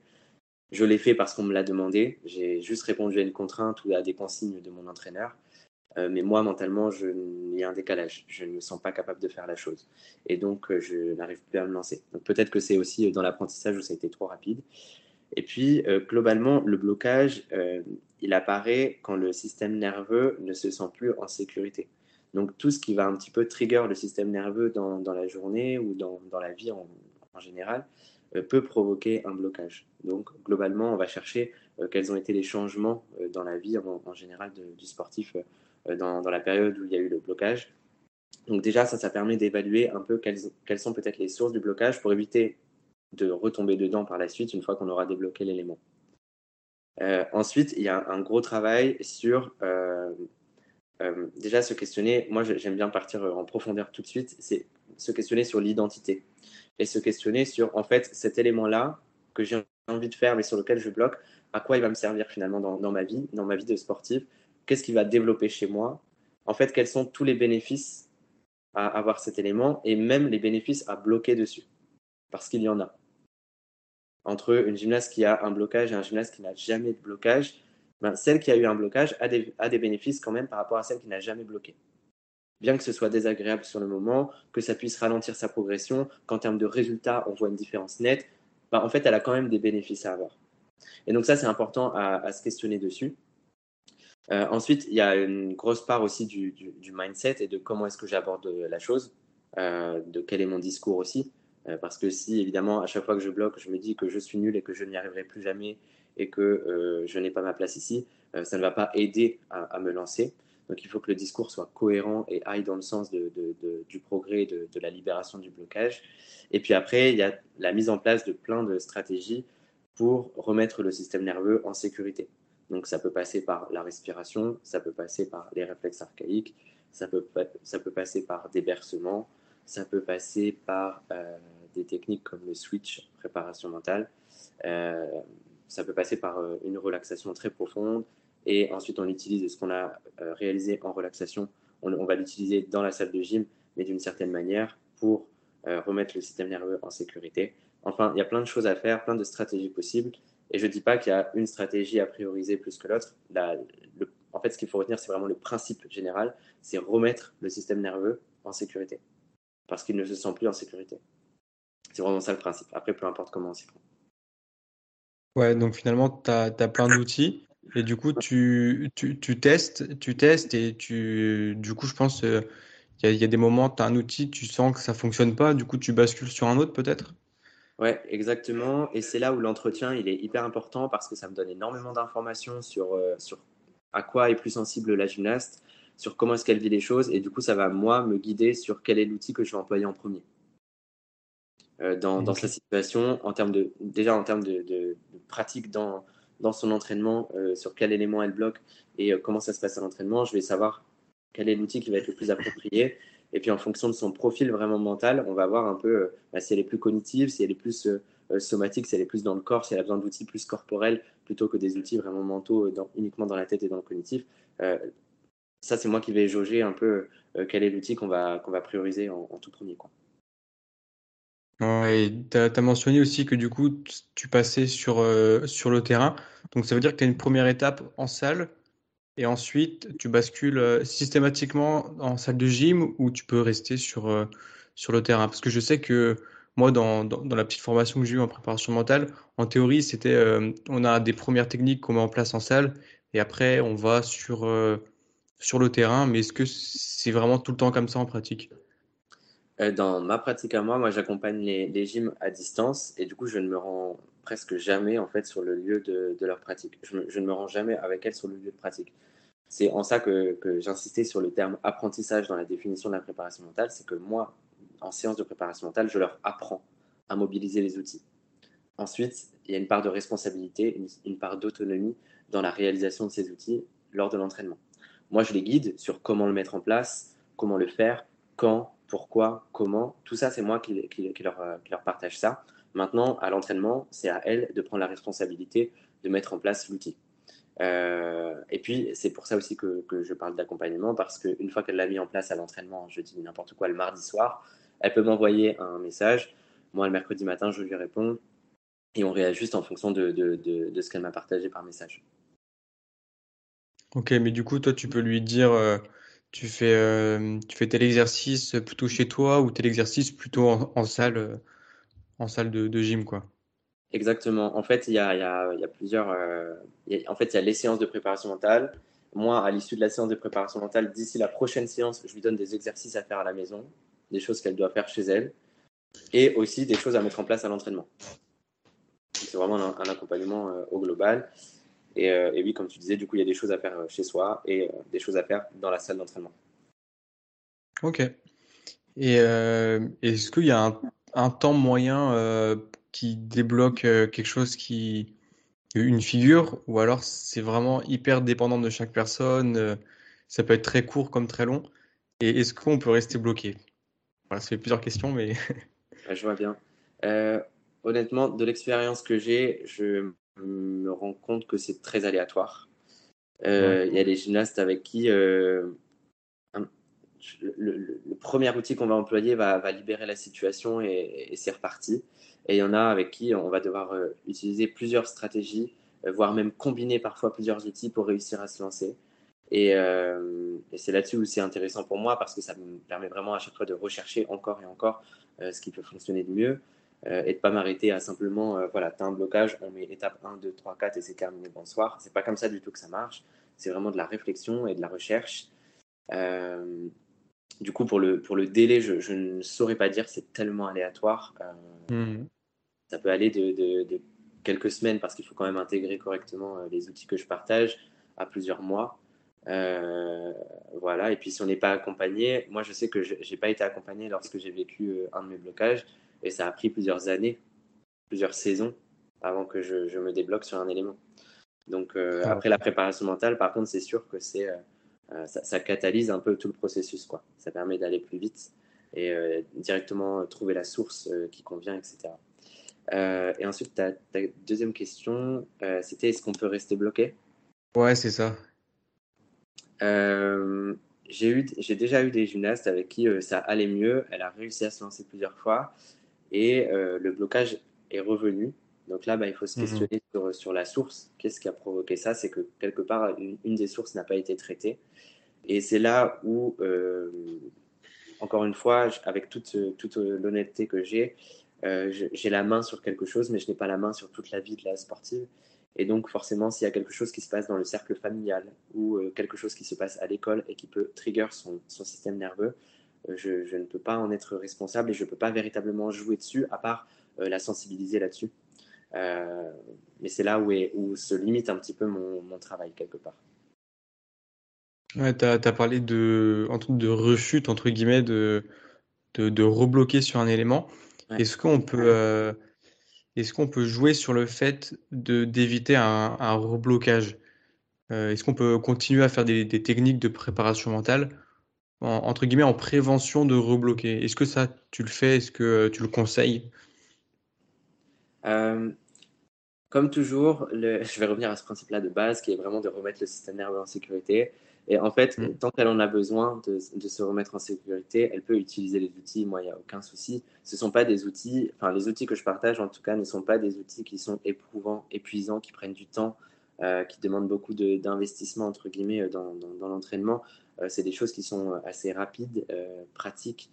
Je l'ai fait parce qu'on me l'a demandé. J'ai juste répondu à une contrainte ou à des consignes de mon entraîneur. Euh, mais moi, mentalement, il y a un décalage. Je ne me sens pas capable de faire la chose. Et donc, euh, je n'arrive plus à me lancer. Donc, peut-être que c'est aussi euh, dans l'apprentissage où ça a été trop rapide. Et puis, globalement, le blocage, il apparaît quand le système nerveux ne se sent plus en sécurité. Donc, tout ce qui va un petit peu trigger le système nerveux dans, dans la journée ou dans, dans la vie en, général peut provoquer un blocage. Donc, globalement, on va chercher quels ont été les changements dans la vie en, général du sportif euh, dans, la période où il y a eu le blocage. Donc déjà, ça, ça permet d'évaluer un peu quelles, quelles sont peut-être les sources du blocage pour éviter de retomber dedans par la suite une fois qu'on aura débloqué l'élément. Euh, ensuite, il y a un gros travail sur euh, déjà se questionner. Moi, j'aime bien partir en profondeur tout de suite. C'est se questionner sur l'identité et se questionner sur en fait cet élément-là que j'ai envie de faire mais sur lequel je bloque. À quoi il va me servir finalement dans, dans ma vie, dans ma vie de sportive qu'est-ce qui va développer chez moi En fait, quels sont tous les bénéfices à avoir cet élément et même les bénéfices à bloquer dessus Parce qu'il y en a. Entre une gymnaste qui a un blocage et un gymnaste qui n'a jamais de blocage, ben, celle qui a eu un blocage a des, bénéfices quand même par rapport à celle qui n'a jamais bloqué. Bien que ce soit désagréable sur le moment, que ça puisse ralentir sa progression, qu'en termes de résultats, on voit une différence nette, ben, en fait, elle a quand même des bénéfices à avoir. Et donc ça, c'est important à, se questionner dessus. Euh, ensuite, il y a une grosse part aussi du, mindset et de comment est-ce que j'aborde la chose, euh, de quel est mon discours aussi. Euh, parce que si, évidemment, à chaque fois que je bloque, je me dis que je suis nul et que je n'y arriverai plus jamais et que je n'ai pas ma place ici, ça ne va pas aider à, me lancer. Donc il faut que le discours soit cohérent et aille dans le sens du progrès, de, la libération du blocage. Et puis après, il y a la mise en place de plein de stratégies pour remettre le système nerveux en sécurité. Donc ça peut passer par la respiration, ça peut passer par les réflexes archaïques, ça peut, ça peut passer par des bercements, ça peut passer par euh, des techniques comme le switch, préparation mentale, euh, ça peut passer par euh, une relaxation très profonde, et ensuite on utilise ce qu'on a réalisé en relaxation, on, on va l'utiliser dans la salle de gym, mais d'une certaine manière pour remettre le système nerveux en sécurité. Enfin, il y a plein de choses à faire, plein de stratégies possibles. Et je ne dis pas qu'il y a une stratégie à prioriser plus que l'autre. En fait, ce qu'il faut retenir, c'est vraiment le principe général, c'est remettre le système nerveux en sécurité. Parce qu'il ne se sent plus en sécurité. C'est vraiment ça le principe. Après, peu importe comment on s'y prend.
Ouais, donc finalement, tu as, plein d'outils. Et du coup, tu, tu, tu, testes, tu testes et tu, du coup, je pense, euh, il y, a des moments, tu as un outil, tu sens que ça fonctionne pas, du coup tu bascules sur un autre peut-être?
Ouais, exactement. Et c'est là où l'entretien, il est hyper important parce que ça me donne énormément d'informations sur, euh, sur à quoi est plus sensible la gymnaste, sur comment est-ce qu'elle vit les choses. Et du coup, ça va, moi, me guider sur quel est l'outil que je vais employer en premier. Euh, dans, dans, sa situation, en termes de, déjà en termes de, de, pratique dans, dans son entraînement, euh, sur quel élément elle bloque et comment ça se passe à l'entraînement, je vais savoir quel est l'outil qui va être le plus approprié. Et puis en fonction de son profil vraiment mental, on va voir un peu euh, bah, si elle est plus cognitive, si elle est plus euh, euh, somatique, si elle est plus dans le corps, si elle a besoin d'outils plus corporels plutôt que des outils vraiment mentaux uniquement dans la tête et dans le cognitif. ça, c'est moi qui vais jauger un peu quel est l'outil qu'on va, qu'on va prioriser en, tout premier. Quoi.
tu as, mentionné aussi que du coup, tu passais sur, sur le terrain. Donc ça veut dire que tu as une première étape en salle et ensuite, tu bascules euh, systématiquement en salle de gym ou tu peux rester sur, euh, sur le terrain? Parce que je sais que moi, dans, dans, la petite formation que j'ai eue en préparation mentale, en théorie, c'était euh, on a des premières techniques qu'on met en place en salle et après, on va sur, sur le terrain. Mais est-ce que c'est vraiment tout le temps comme ça en pratique?
Dans ma pratique à moi, moi, j'accompagne les, les gyms à distance et du coup, je ne me rends presque jamais en fait sur le lieu de, leur pratique. Je, ne me rends jamais avec elles sur le lieu de pratique. C'est en ça que, j'insistais sur le terme apprentissage dans la définition de la préparation mentale, c'est que moi, en séance de préparation mentale, je leur apprends à mobiliser les outils. Ensuite, il y a une part de responsabilité, une, part d'autonomie dans la réalisation de ces outils lors de l'entraînement. Moi, je les guide sur comment le mettre en place, comment le faire, quand, pourquoi, comment. Tout ça, c'est moi qui, qui leur partage ça. Maintenant, à l'entraînement, c'est à elle de prendre la responsabilité de mettre en place l'outil. Euh, et puis, c'est pour ça aussi que, je parle d'accompagnement, parce qu'une fois qu'elle l'a mis en place à l'entraînement, je dis n'importe quoi, le mardi soir, elle peut m'envoyer un message. Moi, le mercredi matin, je lui réponds et on réajuste en fonction de, ce qu'elle m'a partagé par message.
Ok, mais du coup, toi, tu peux lui dire, euh, tu, fais, euh, tu fais tel exercice plutôt chez toi ou tel exercice plutôt en salle en salle de, gym, quoi.
Exactement. En fait, il y a, plusieurs. Euh, en fait, il y a les séances de préparation mentale. Moi, à l'issue de la séance de préparation mentale, d'ici la prochaine séance, je lui donne des exercices à faire à la maison, des choses qu'elle doit faire chez elle, et aussi des choses à mettre en place à l'entraînement. C'est vraiment un, accompagnement euh, au global. Euh, et, oui, comme tu disais, du coup, il y a des choses à faire chez soi et des choses à faire dans la salle d'entraînement.
Ok. Et est-ce qu'il y a un un temps moyen euh, qui débloque euh, quelque chose qui une figure ou alors c'est vraiment hyper dépendant de chaque personne euh, ça peut être très court comme très long. Et est-ce qu'on peut rester bloqué? Voilà ça fait plusieurs questions mais [laughs]
je vois bien. Honnêtement de l'expérience que j'ai je me rends compte que c'est très aléatoire. Il y a des gymnastes avec qui le, premier outil qu'on va employer va, libérer la situation et, c'est reparti. Et il y en a avec qui on va devoir euh, utiliser plusieurs stratégies, euh, voire même combiner parfois plusieurs outils pour réussir à se lancer. Et, euh, c'est là-dessus où c'est intéressant pour moi parce que ça me permet vraiment à chaque fois de rechercher encore et encore ce qui peut fonctionner de mieux et de ne pas m'arrêter à simplement, voilà, tu as un blocage, on met étape 1, 2, 3, 4 et c'est terminé, bonsoir. C'est pas comme ça du tout que ça marche. C'est vraiment de la réflexion et de la recherche. Du coup, pour le, pour le délai, je, ne saurais pas dire, c'est tellement aléatoire. Euh, hmm. Ça peut aller de, quelques semaines parce qu'il faut quand même intégrer correctement euh, les outils que je partage à plusieurs mois. Euh, voilà, et puis si on n'est pas accompagné, moi je sais que je n'ai pas été accompagné lorsque j'ai vécu un de mes blocages et ça a pris plusieurs années, plusieurs saisons avant que je, me débloque sur un élément. Donc ah. après la préparation mentale, par contre, c'est sûr que c'est euh, ça, catalyse un peu tout le processus. Quoi. Ça permet d'aller plus vite et euh, directement trouver la source euh, qui convient, etc. et ensuite, ta, deuxième question, c'était est-ce qu'on peut rester bloqué?
Ouais, c'est ça.
j'ai déjà eu des gymnastes avec qui ça allait mieux. Elle a réussi à se lancer plusieurs fois et le blocage est revenu. Donc là, bah, il faut se mhm. questionner sur, la source. Qu'est-ce qui a provoqué ça? C'est que quelque part, une, des sources n'a pas été traitée. Et c'est là où, euh, encore une fois, avec toute, toute l'honnêteté que j'ai, euh, j'ai la main sur quelque chose, mais je n'ai pas la main sur toute la vie de la sportive. Et donc, forcément, s'il y a quelque chose qui se passe dans le cercle familial ou euh, quelque chose qui se passe à l'école et qui peut trigger son, son système nerveux, je, ne peux pas en être responsable et je ne peux pas véritablement jouer dessus, à part la sensibiliser là-dessus. mais c'est là où, où se limite un petit peu mon, mon travail, quelque part.
Ouais, tu as, parlé de, de rechute, entre guillemets, de, de, de rebloquer sur un élément. Est-ce qu'on peut, est-ce qu'on peut jouer sur le fait d'éviter un, un reblocage? Est-ce qu'on peut continuer à faire des, des techniques de préparation mentale entre guillemets, en prévention de rebloquer? Est-ce que ça, tu le fais? Est-ce que tu le conseilles?
Euh, Comme toujours, le... [laughs] je vais revenir à ce principe-là de base qui est vraiment de remettre le système nerveux en sécurité. Et en fait, mm. tant qu'elle en a besoin de, de, se remettre en sécurité, elle peut utiliser les outils. Moi, il n'y a aucun souci. Ce sont pas des outils, enfin, les outils que je partage en tout cas ne sont pas des outils qui sont éprouvants, épuisants, qui prennent du temps, euh, qui demandent beaucoup d'investissement, entre guillemets, dans, dans, dans l'entraînement. Euh, c'est des choses qui sont euh, assez rapides, euh, pratiques,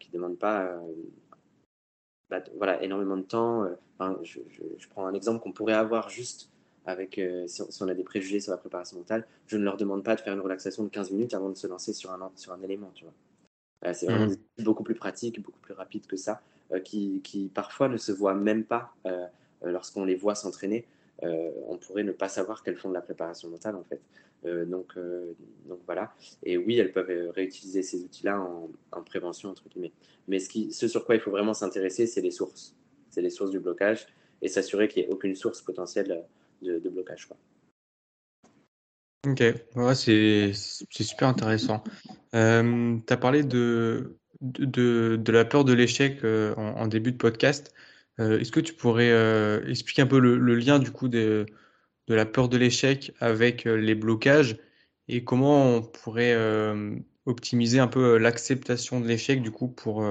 qui ne demandent pas bah, voilà, énormément de temps. je, prends un exemple qu'on pourrait avoir juste avec, si, on, a des préjugés sur la préparation mentale. Je ne leur demande pas de faire une relaxation de 15 minutes avant de se lancer sur un, sur un élément. Tu vois. c'est vraiment mmh. beaucoup plus pratique, beaucoup plus rapide que ça, qui, qui, parfois ne se voient même pas lorsqu'on les voit s'entraîner. on pourrait ne pas savoir qu'elles font de la préparation mentale en fait. Euh, donc, euh, donc voilà. Et oui, elles peuvent euh, réutiliser ces outils-là en, prévention, entre guillemets. Mais ce, qui, ce sur quoi il faut vraiment s'intéresser, c'est les sources. C'est les sources du blocage et s'assurer qu'il n'y ait aucune source potentielle de, blocage. Quoi.
Ok, ouais, c'est super intéressant. Euh, tu as parlé de, de, de, la peur de l'échec en, début de podcast. Est-ce que tu pourrais expliquer un peu le, le lien du coup des de la peur de l'échec avec euh, les blocages et comment on pourrait euh, optimiser un peu euh, l'acceptation de l'échec du coup pour,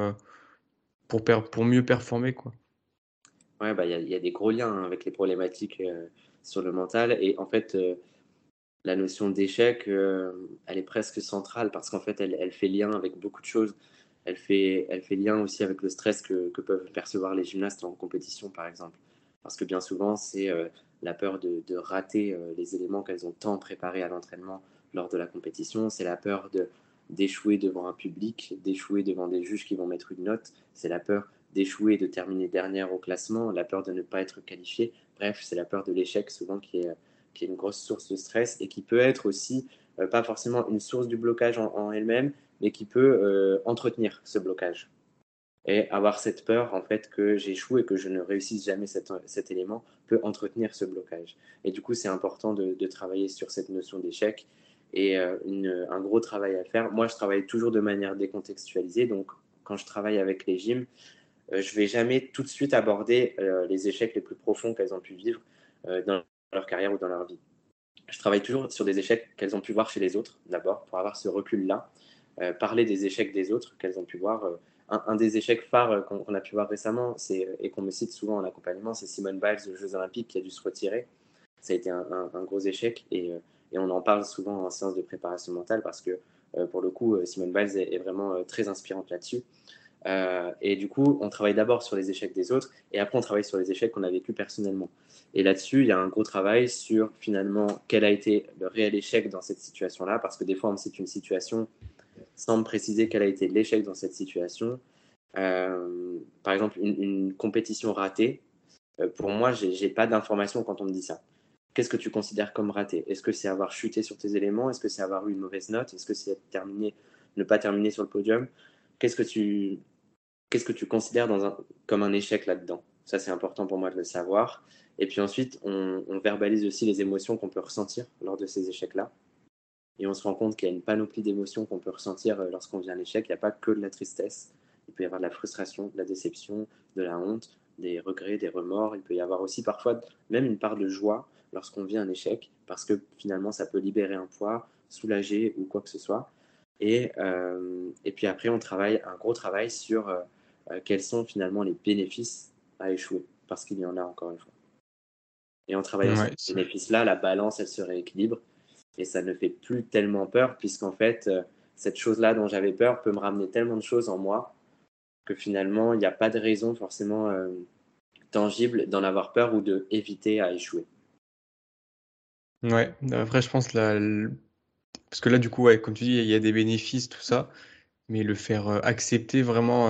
pour, pour mieux performer quoi?
Ouais, bah, il y, y, a des gros liens hein, avec les problématiques sur le mental et en fait la notion d'échec elle est presque centrale parce qu'en fait elle, fait lien avec beaucoup de choses. Elle fait, elle fait lien aussi avec le stress que, que peuvent percevoir les gymnastes en compétition par exemple. Parce que bien souvent, c'est la peur de, rater euh, les éléments qu'elles ont tant préparés à l'entraînement lors de la compétition, c'est la peur de d'échouer devant un public, d'échouer devant des juges qui vont mettre une note, c'est la peur d'échouer, de terminer dernière au classement, la peur de ne pas être qualifié. Bref, c'est la peur de l'échec souvent qui est, qui est une grosse source de stress et qui peut être aussi euh, pas forcément une source du blocage en, elle-même, mais qui peut euh, entretenir ce blocage et avoir cette peur en fait que j'échoue et que je ne réussisse jamais cet, cet, élément peut entretenir ce blocage. Et du coup, c'est important de, travailler sur cette notion d'échec et euh, un gros travail à faire. Moi, je travaille toujours de manière décontextualisée, donc quand je travaille avec les gyms, je vais jamais tout de suite aborder euh, les échecs les plus profonds qu'elles ont pu vivre dans leur carrière ou dans leur vie. Je travaille toujours sur des échecs qu'elles ont pu voir chez les autres, d'abord, pour avoir ce recul-là, parler des échecs des autres qu'elles ont pu voir un, des échecs phares euh, qu'on a pu voir récemment euh, et qu'on me cite souvent en accompagnement, c'est Simone Biles aux Jeux Olympiques qui a dû se retirer. Ça a été un, gros échec euh, et, on en parle souvent en séance de préparation mentale parce que pour le coup, Simone Biles est, vraiment très inspirante là-dessus. Et du coup, on travaille d'abord sur les échecs des autres et après on travaille sur les échecs qu'on a vécu personnellement. Et là-dessus, il y a un gros travail sur finalement quel a été le réel échec dans cette situation-là parce que des fois on me cite une situation sans me préciser quel a été l'échec dans cette situation. Euh, par exemple, une, compétition ratée, euh, pour moi, je n'ai pas d'information quand on me dit ça. Qu'est-ce que tu considères comme raté? Est-ce que c'est avoir chuté sur tes éléments? Est-ce que c'est avoir eu une mauvaise note? Est-ce que c'est ne pas terminer sur le podium? Qu'est-ce que tu, qu'est-ce que tu considères un, comme un échec là-dedans? Ça, c'est important pour moi de le savoir. Et puis ensuite, on, verbalise aussi les émotions qu'on peut ressentir lors de ces échecs-là. Et on se rend compte qu'il y a une panoplie d'émotions qu'on peut ressentir euh, lorsqu'on vient à l'échec. Il n'y a pas que de la tristesse. Il peut y avoir de la frustration, de la déception, de la honte, des regrets, des remords. Il peut y avoir aussi parfois même une part de joie lorsqu'on vit un échec, parce que finalement, ça peut libérer un poids, soulager ou quoi que ce soit. Et, euh, puis après, on travaille un gros travail sur euh, quels sont finalement les bénéfices à échouer, parce qu'il y en a encore une fois. Et en travaillant sur ces bénéfices-là, la balance, elle se rééquilibre et ça ne fait plus tellement peur, puisqu'en fait, euh, cette chose-là dont j'avais peur peut me ramener tellement de choses en moi que finalement, il n'y a pas de raison forcément euh, tangible d'en avoir peur ou de éviter à échouer.
Ouais, après, je pense là, parce que là, du coup, ouais, comme tu dis, il y a des bénéfices, tout ça. mais le faire accepter vraiment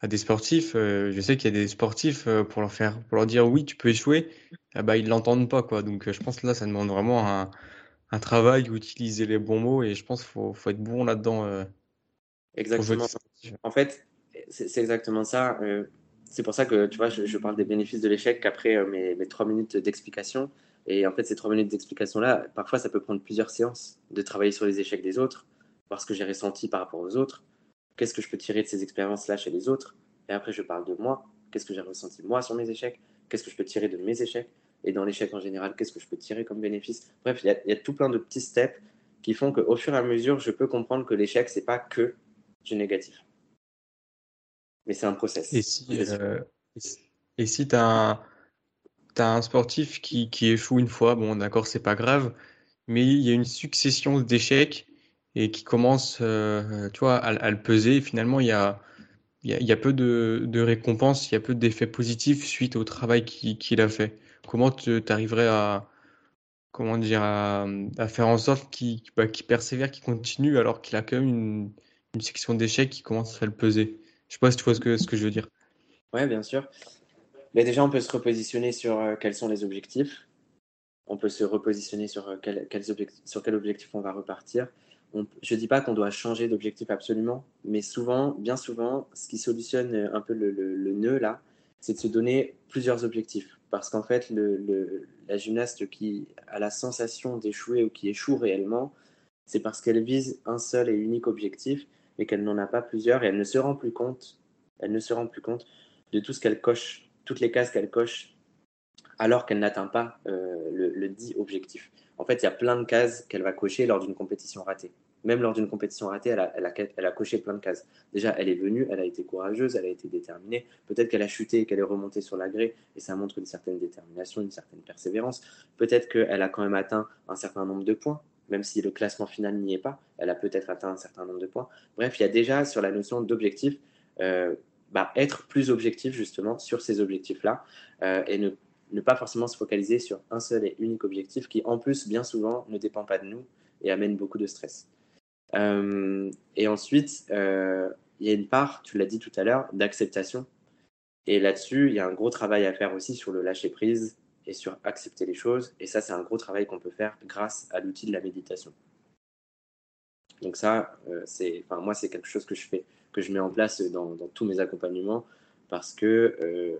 à des sportifs, je sais qu'il y a des sportifs pour leur faire, pour leur dire oui, tu peux échouer, ah bah ils l'entendent pas quoi. Donc je pense que là, ça demande vraiment un, un travail, utiliser les bons mots, et je pense qu'il faut, faut, être bon là-dedans.
exactement. En fait, c'est exactement ça. c'est pour ça que tu vois, je, parle des bénéfices de l'échec qu'après mes, mes trois minutes d'explication. Et en fait, ces trois minutes d'explication-là, parfois, ça peut prendre plusieurs séances de travailler sur les échecs des autres, voir ce que j'ai ressenti par rapport aux autres, qu'est-ce que je peux tirer de ces expériences-là chez les autres? Et après, je parle de moi, qu'est-ce que j'ai ressenti moi sur mes échecs, qu'est-ce que je peux tirer de mes échecs, et dans l'échec en général, qu'est-ce que je peux tirer comme bénéfice? Bref, il y, a tout plein de petits steps qui font qu'au fur et à mesure, je peux comprendre que l'échec, c'est pas que du négatif. Mais c'est un process.
Et si, euh, et si tu as un tu as un sportif qui, qui, échoue une fois, bon d'accord, c'est pas grave, mais il y a une succession d'échecs et qui commence, euh, tu vois, à, le peser. Finalement, il y a, y a, peu de, récompenses, il y a peu d'effets positifs suite au travail qu'il a fait. Comment tu arriverais à, comment dire, à, faire en sorte qu'il bah, persévère, qu'il continue, alors qu'il a quand même une, section d'échecs qui commence à le peser? Je sais pas si tu vois ce que, ce je veux dire.
Ouais, bien sûr. Mais déjà, on peut se repositionner sur euh, quels sont les objectifs. On peut se repositionner sur, euh, quel, sur quel objectif on va repartir. Je ne dis pas qu'on doit changer d'objectif absolument, mais souvent, bien souvent, ce qui solutionne euh, un peu le, le, nœud là, c'est de se donner plusieurs objectifs. Parce qu'en fait, le, la gymnaste qui a la sensation d'échouer ou qui échoue réellement, c'est parce qu'elle vise un seul et unique objectif, mais qu'elle n'en a pas plusieurs et elle ne se rend plus compte, elle ne se rend plus compte de tout ce qu'elle coche toutes les cases qu'elle coche alors qu'elle n'atteint pas euh, le, dit objectif. En fait, il y a plein de cases qu'elle va cocher lors d'une compétition ratée. Même lors d'une compétition ratée, elle a, coché plein de cases. Déjà, elle est venue, elle a été courageuse, elle a été déterminée. Peut-être qu'elle a chuté et qu'elle est remontée sur la grille, et ça montre une certaine détermination, une certaine persévérance. Peut-être qu'elle a quand même atteint un certain nombre de points, même si le classement final n'y est pas. Elle a peut-être atteint un certain nombre de points. Bref, il y a déjà sur la notion d'objectif euh, bah, être plus objectif justement sur ces objectifs-là euh, et ne, pas forcément se focaliser sur un seul et unique objectif qui en plus bien souvent ne dépend pas de nous et amène beaucoup de stress. Euh, et ensuite, euh, il y a une part, tu l'as dit tout à l'heure, d'acceptation. Et là-dessus, il y a un gros travail à faire aussi sur le lâcher prise et sur accepter les choses. Et ça, c'est un gros travail qu'on peut faire grâce à l'outil de la méditation. Donc ça, c'est, enfin, moi, c'est quelque chose que je fais que je mets en place dans, tous mes accompagnements parce que euh,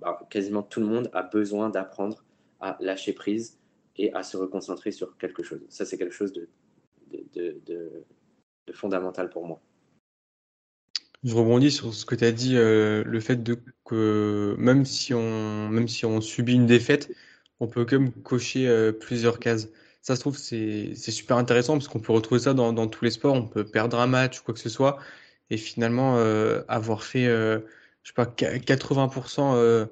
bah, quasiment tout le monde a besoin d'apprendre à lâcher prise et à se reconcentrer sur quelque chose. Ça, c'est quelque chose de, de, fondamental pour moi.
Je rebondis sur ce que tu as dit, euh, le fait de que même si, on, même si on subit une défaite, on peut quand même cocher euh, plusieurs cases. Ça se trouve, c'est super intéressant parce qu'on peut retrouver ça dans, dans, tous les sports. On peut perdre un match ou quoi que ce soit et finalement euh, avoir fait, je sais pas, 80%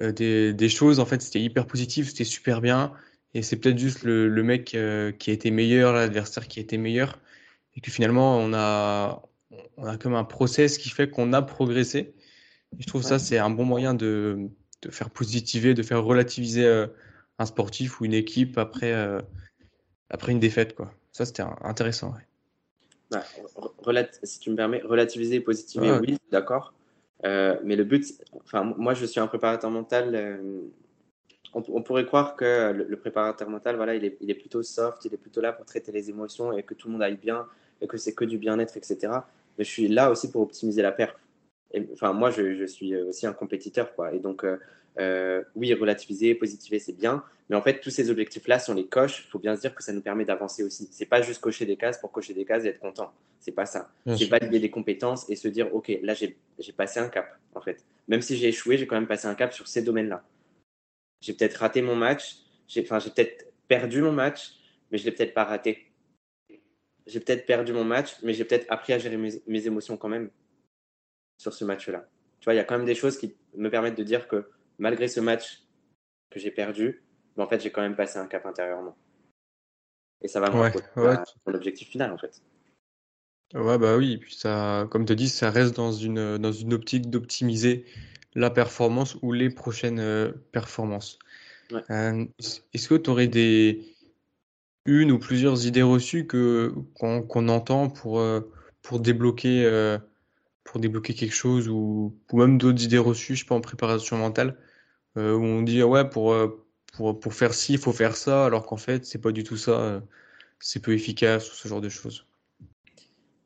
euh, des, des, choses, en fait, c'était hyper positif, c'était super bien. Et c'est peut-être juste le, le mec qui a été meilleur, l'adversaire qui a été meilleur. Et que finalement, on a, on a comme un process qui fait qu'on a progressé. Et je trouve ça, c'est un bon moyen de, de, faire positiver, de faire relativiser un sportif ou une équipe après, après une défaite. Quoi. Ça, c'était intéressant.
Bah, si tu me permets, relativiser et positiver, oui, d'accord. Euh, mais le but, enfin, moi, je suis un préparateur mental. On, pourrait croire que le, préparateur mental, voilà, il est, il est, plutôt soft, il est plutôt là pour traiter les émotions et que tout le monde aille bien et que c'est que du bien-être, etc. Mais je suis là aussi pour optimiser la perf. enfin, moi, je, je, suis aussi un compétiteur, quoi. Et donc, euh, euh, oui, relativiser, positiver, c'est bien. Mais en fait, tous ces objectifs-là, si on les coche, il faut bien se dire que ça nous permet d'avancer aussi. C'est pas juste cocher des cases pour cocher des cases et être content. C'est pas ça. C'est valider des compétences et se dire, OK, là, j'ai passé un cap, en fait. Même si j'ai échoué, j'ai quand même passé un cap sur ces domaines-là. J'ai peut-être raté mon match, j'ai peut-être perdu mon match, mais je l'ai peut-être pas raté. J'ai peut-être perdu mon match, mais j'ai peut-être appris à gérer mes, mes émotions quand même sur ce match-là. Tu vois, il y a quand même des choses qui me permettent de dire que malgré ce match que j'ai perdu, en fait, j'ai quand même passé un cap intérieurement. Et ça va me ouais, mon objectif final, en fait.
Ouais, bah oui, puis ça, comme tu dis, ça reste dans une, dans une optique d'optimiser la performance ou les prochaines euh, performances. Euh, est-ce que tu aurais des une ou plusieurs idées reçues qu'on entend pour euh, pour débloquer, pour débloquer quelque chose ou, ou même d'autres idées reçues, je sais pas, en préparation mentale, où on dit, ouais, pour, pour, pour faire ci, il faut faire ça, alors qu'en fait, c'est pas du tout ça, c'est peu efficace ou ce genre de choses?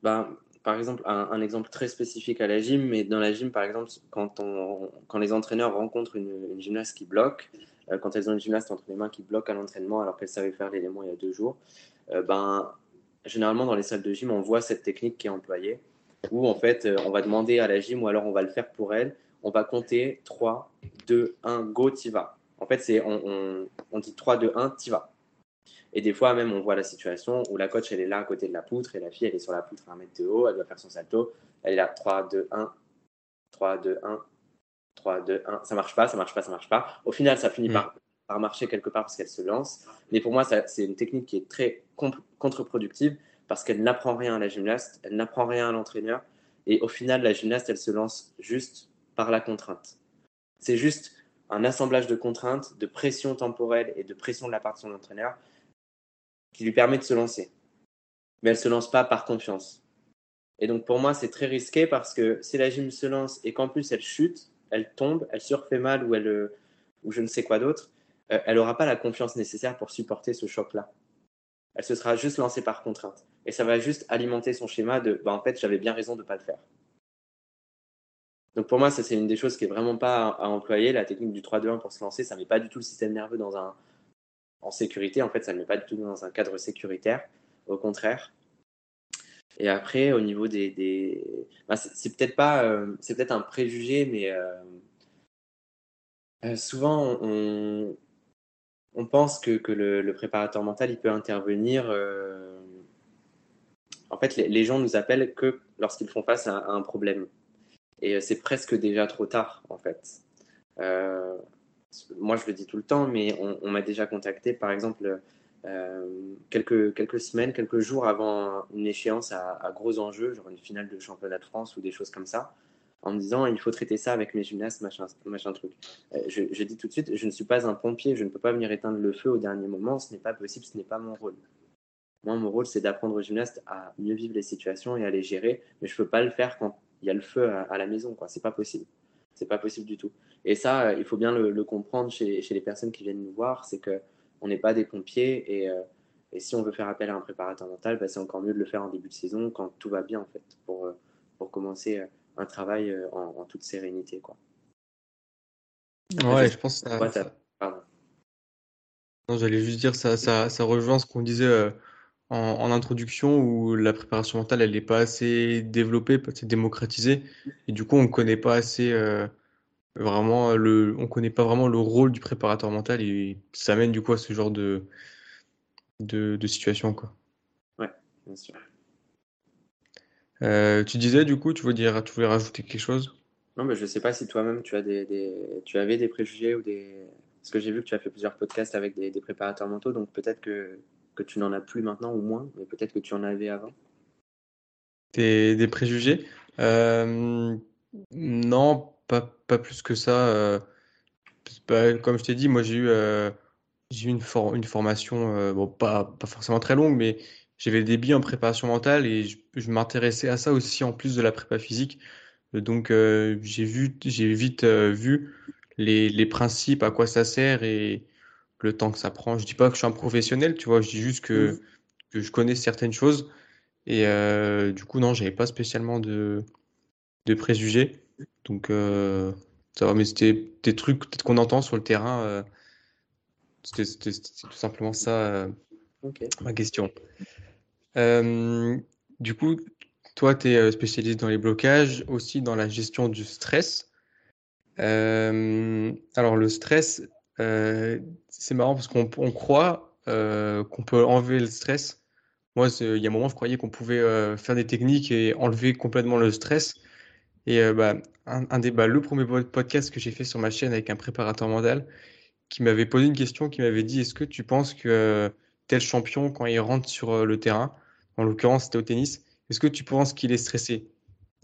Ben, par exemple, un, exemple très spécifique à la gym, mais dans la gym, par exemple, quand, on, quand les entraîneurs rencontrent une, gymnaste qui bloque, euh, quand elles ont une gymnaste entre les mains qui bloque à l'entraînement alors qu'elle savait faire l'élément il y a deux jours, euh, ben, généralement dans les salles de gym, on voit cette technique qui est employée, où en fait, euh, on va demander à la gym, ou alors on va le faire pour elle, on va compter 3, 2, 1, go, t'y vas. En fait, c'est on, on, on dit 3, 2, 1, t'y vas. Et des fois, même, on voit la situation où la coach, elle est là à côté de la poutre et la fille, elle est sur la poutre à un mètre de haut, elle doit faire son salto. Elle est là, 3, 2, 1, 3, 2, 1, 3, 2, 1. Ça marche pas, ça marche pas, ça marche pas. Au final, ça finit mm. par, par, marcher quelque part parce qu'elle se lance. Mais pour moi, c'est une technique qui est très contre-productive parce qu'elle n'apprend rien à la gymnaste, elle n'apprend rien à l'entraîneur. Et au final, la gymnaste, elle se lance juste par la contrainte. C'est juste un assemblage de contraintes, de pression temporelle et de pression de la part de son entraîneur qui lui permet de se lancer. Mais elle ne se lance pas par confiance. Et donc pour moi, c'est très risqué parce que si la gym se lance et qu'en plus elle chute, elle tombe, elle surfait mal ou, elle, ou je ne sais quoi d'autre, euh, elle n'aura pas la confiance nécessaire pour supporter ce choc-là. Elle se sera juste lancée par contrainte. Et ça va juste alimenter son schéma de bah, en fait, j'avais bien raison de ne pas le faire. Donc pour moi, ça c'est une des choses qui est vraiment pas à, employer. La technique du 3-2-1 pour se lancer, ça ne met pas du tout le système nerveux dans un, en sécurité. En fait, ça ne met pas du tout dans un cadre sécuritaire, au contraire. Et après, au niveau des. Bah, c'est peut-être pas, euh, c'est peut-être un préjugé, mais euh, euh, souvent on, on, pense que, que le, préparateur mental il peut intervenir. En fait, les, gens nous appellent que lorsqu'ils font face à un problème, et c'est presque déjà trop tard en fait moi je le dis tout le temps, mais on, m'a déjà contacté, par exemple, euh, quelques, quelques semaines, quelques jours avant une échéance à, gros enjeux, genre une finale de championnat de France ou des choses comme ça, en me disant il faut traiter ça avec mes gymnastes, machin, machin truc. Euh, je, dis tout de suite, je ne suis pas un pompier, je ne peux pas venir éteindre le feu au dernier moment, ce n'est pas possible, ce n'est pas mon rôle. Moi, mon rôle, c'est d'apprendre aux gymnastes à mieux vivre les situations et à les gérer, mais je ne peux pas le faire quand il y a le feu à, à la maison, quoi. C'est pas possible. C'est pas possible du tout. Et ça, il faut bien le, comprendre chez, les personnes qui viennent nous voir, c'est que on n'est pas des pompiers et, euh, et, si on veut faire appel à un préparateur mental, bah, c'est encore mieux de le faire en début de saison quand tout va bien en fait, pour, euh, pour commencer euh, un travail en, toute sérénité. Quoi.
ouais, je pense que ça... Non, j'allais juste dire, ça, ça, ça rejoint ce qu'on disait en, en, introduction, où la préparation mentale, elle n'est pas assez développée, pas assez démocratisée, et du coup, on ne connaît pas assez vraiment le, on connaît pas vraiment le rôle du préparateur mental et ça mène du coup à ce genre de, de, de situation quoi.
Ouais, bien sûr.
Euh, tu disais du coup, tu voulais dire, tu voulais rajouter quelque chose?
Non, mais je sais pas si toi-même tu as des, des, tu avais des préjugés ou des, parce que j'ai vu que tu as fait plusieurs podcasts avec des, des préparateurs mentaux, donc peut-être que que tu n'en as plus maintenant ou moins, mais peut-être que tu en avais avant.
Des, préjugés euh, Non, pas, pas plus que ça. Euh, comme je t'ai dit, moi j'ai eu, euh, j'ai eu une, une formation, bon, pas, pas forcément très longue, mais j'avais des billes en préparation mentale et je, m'intéressais à ça aussi en plus de la prépa physique. Donc j'ai vu, j'ai vite vu les, les, principes, à quoi ça sert et le temps que ça prend. Je dis pas que je suis un professionnel, tu vois, je dis juste que, mmh. que je connais certaines choses. Et du coup, non, j'avais pas spécialement de, de préjugés. Donc, euh, ça va, mais c'était des trucs peut-être qu'on entend sur le terrain. Euh, c'était tout simplement ça euh, ma question. du coup, toi, tu es spécialiste dans les blocages, aussi dans la gestion du stress. alors, le stress, c'est marrant parce qu'on croit qu'on peut enlever le stress. Moi, il y a un moment, je croyais qu'on pouvait faire des techniques et enlever complètement le stress. Et euh, bah, un, des, bah, le premier podcast que j'ai fait sur ma chaîne avec un préparateur mental qui m'avait posé une question, qui m'avait dit est-ce que tu penses que euh, tel champion, quand il rentre sur euh, le terrain, en l'occurrence c'était au tennis, est-ce que tu penses qu'il est stressé?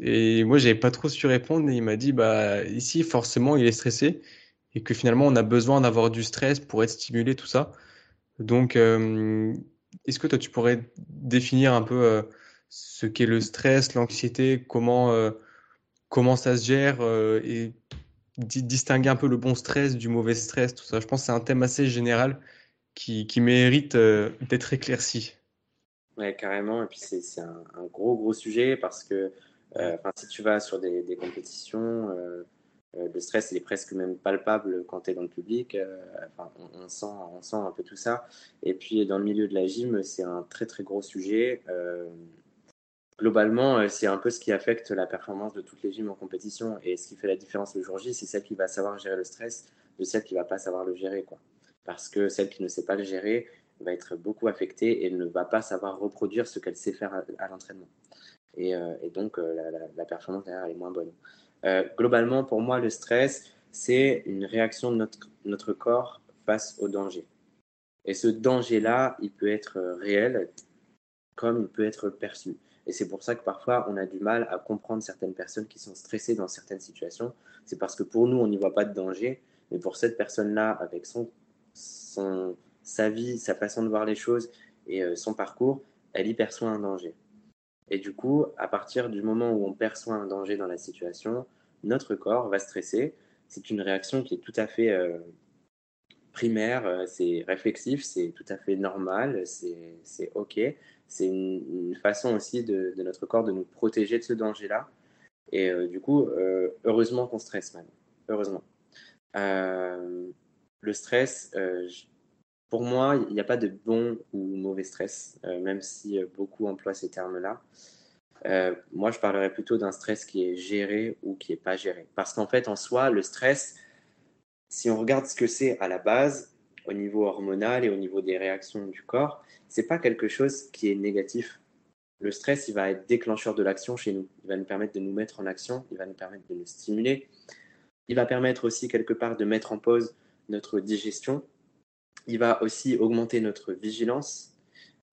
Et moi, j'avais pas trop su répondre et il m'a dit bah ici forcément il est stressé et que finalement on a besoin d'avoir du stress pour être stimulé tout ça. Donc est-ce que toi tu pourrais définir un peu ce qu'est le stress, l'anxiété, comment, comment ça se gère et distinguer un peu le bon stress du mauvais stress, tout ça? Je pense que c'est un thème assez général qui, mérite d'être éclairci.
Ouais, carrément. Et puis c'est un, gros, gros sujet parce que si tu vas sur des, compétitions, euh, le stress, il est presque même palpable quand tu es dans le public. Euh, on, sent, on sent un peu tout ça. Et puis, dans le milieu de la gym, c'est un très, très gros sujet. Euh, globalement, c'est un peu ce qui affecte la performance de toutes les gyms en compétition. Et ce qui fait la différence le jour J, c'est celle qui va savoir gérer le stress de celle qui va pas savoir le gérer. Quoi. Parce que celle qui ne sait pas le gérer va être beaucoup affectée et ne va pas savoir reproduire ce qu'elle sait faire à, l'entraînement. Et, donc, la, performance derrière est moins bonne. Euh, globalement, pour moi, le stress, c'est une réaction de notre, corps face au danger. Et ce danger-là, il peut être réel comme il peut être perçu. Et c'est pour ça que parfois, on a du mal à comprendre certaines personnes qui sont stressées dans certaines situations. C'est parce que pour nous, on n'y voit pas de danger. Mais pour cette personne-là, avec son, son, sa vie, sa façon de voir les choses et euh, son parcours, elle y perçoit un danger. Et du coup, à partir du moment où on perçoit un danger dans la situation, notre corps va stresser. C'est une réaction qui est tout à fait euh, primaire, euh, c'est réflexif, c'est tout à fait normal, c'est OK. C'est une, façon aussi de, notre corps de nous protéger de ce danger-là. Et euh, du coup, heureusement qu'on stresse même. Heureusement. le stress, pour moi, il n'y a pas de bon ou mauvais stress, même si beaucoup emploient ces termes-là. Euh, moi, je parlerais plutôt d'un stress qui est géré ou qui n'est pas géré. Parce qu'en fait, en soi, le stress, si on regarde ce que c'est à la base, au niveau hormonal et au niveau des réactions du corps, c'est pas quelque chose qui est négatif. Le stress, il va être déclencheur de l'action chez nous. Il va nous permettre de nous mettre en action, il va nous permettre de nous stimuler. Il va permettre aussi quelque part de mettre en pause notre digestion. Il va aussi augmenter notre vigilance,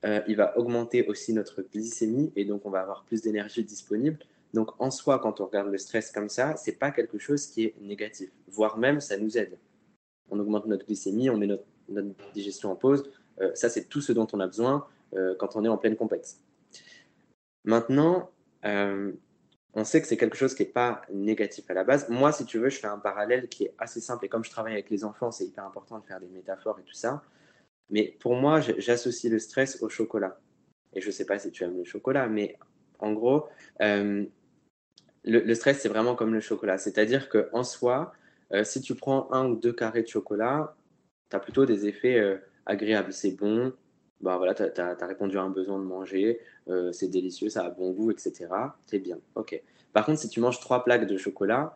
euh, il va augmenter aussi notre glycémie et donc on va avoir plus d'énergie disponible. Donc en soi, quand on regarde le stress comme ça, c'est pas quelque chose qui est négatif, voire même ça nous aide. On augmente notre glycémie, on met notre, digestion en pause. Euh, ça, c'est tout ce dont on a besoin euh, quand on est en pleine compète. Maintenant, on sait que c'est quelque chose qui n'est pas négatif à la base. Moi, si tu veux, je fais un parallèle qui est assez simple et comme je travaille avec les enfants, c'est hyper important de faire des métaphores et tout ça. Mais pour moi, j'associe le stress au chocolat. Et je ne sais pas si tu aimes le chocolat, mais en gros, euh, le, stress, c'est vraiment comme le chocolat. C'est-à-dire qu'en soi, euh, si tu prends un ou deux carrés de chocolat, tu as plutôt des effets euh, agréables. C'est bon, bah voilà, tu as, répondu à un besoin de manger, c'est délicieux, ça a bon goût, etc. C'est bien, ok. Par contre, si tu manges trois plaques de chocolat,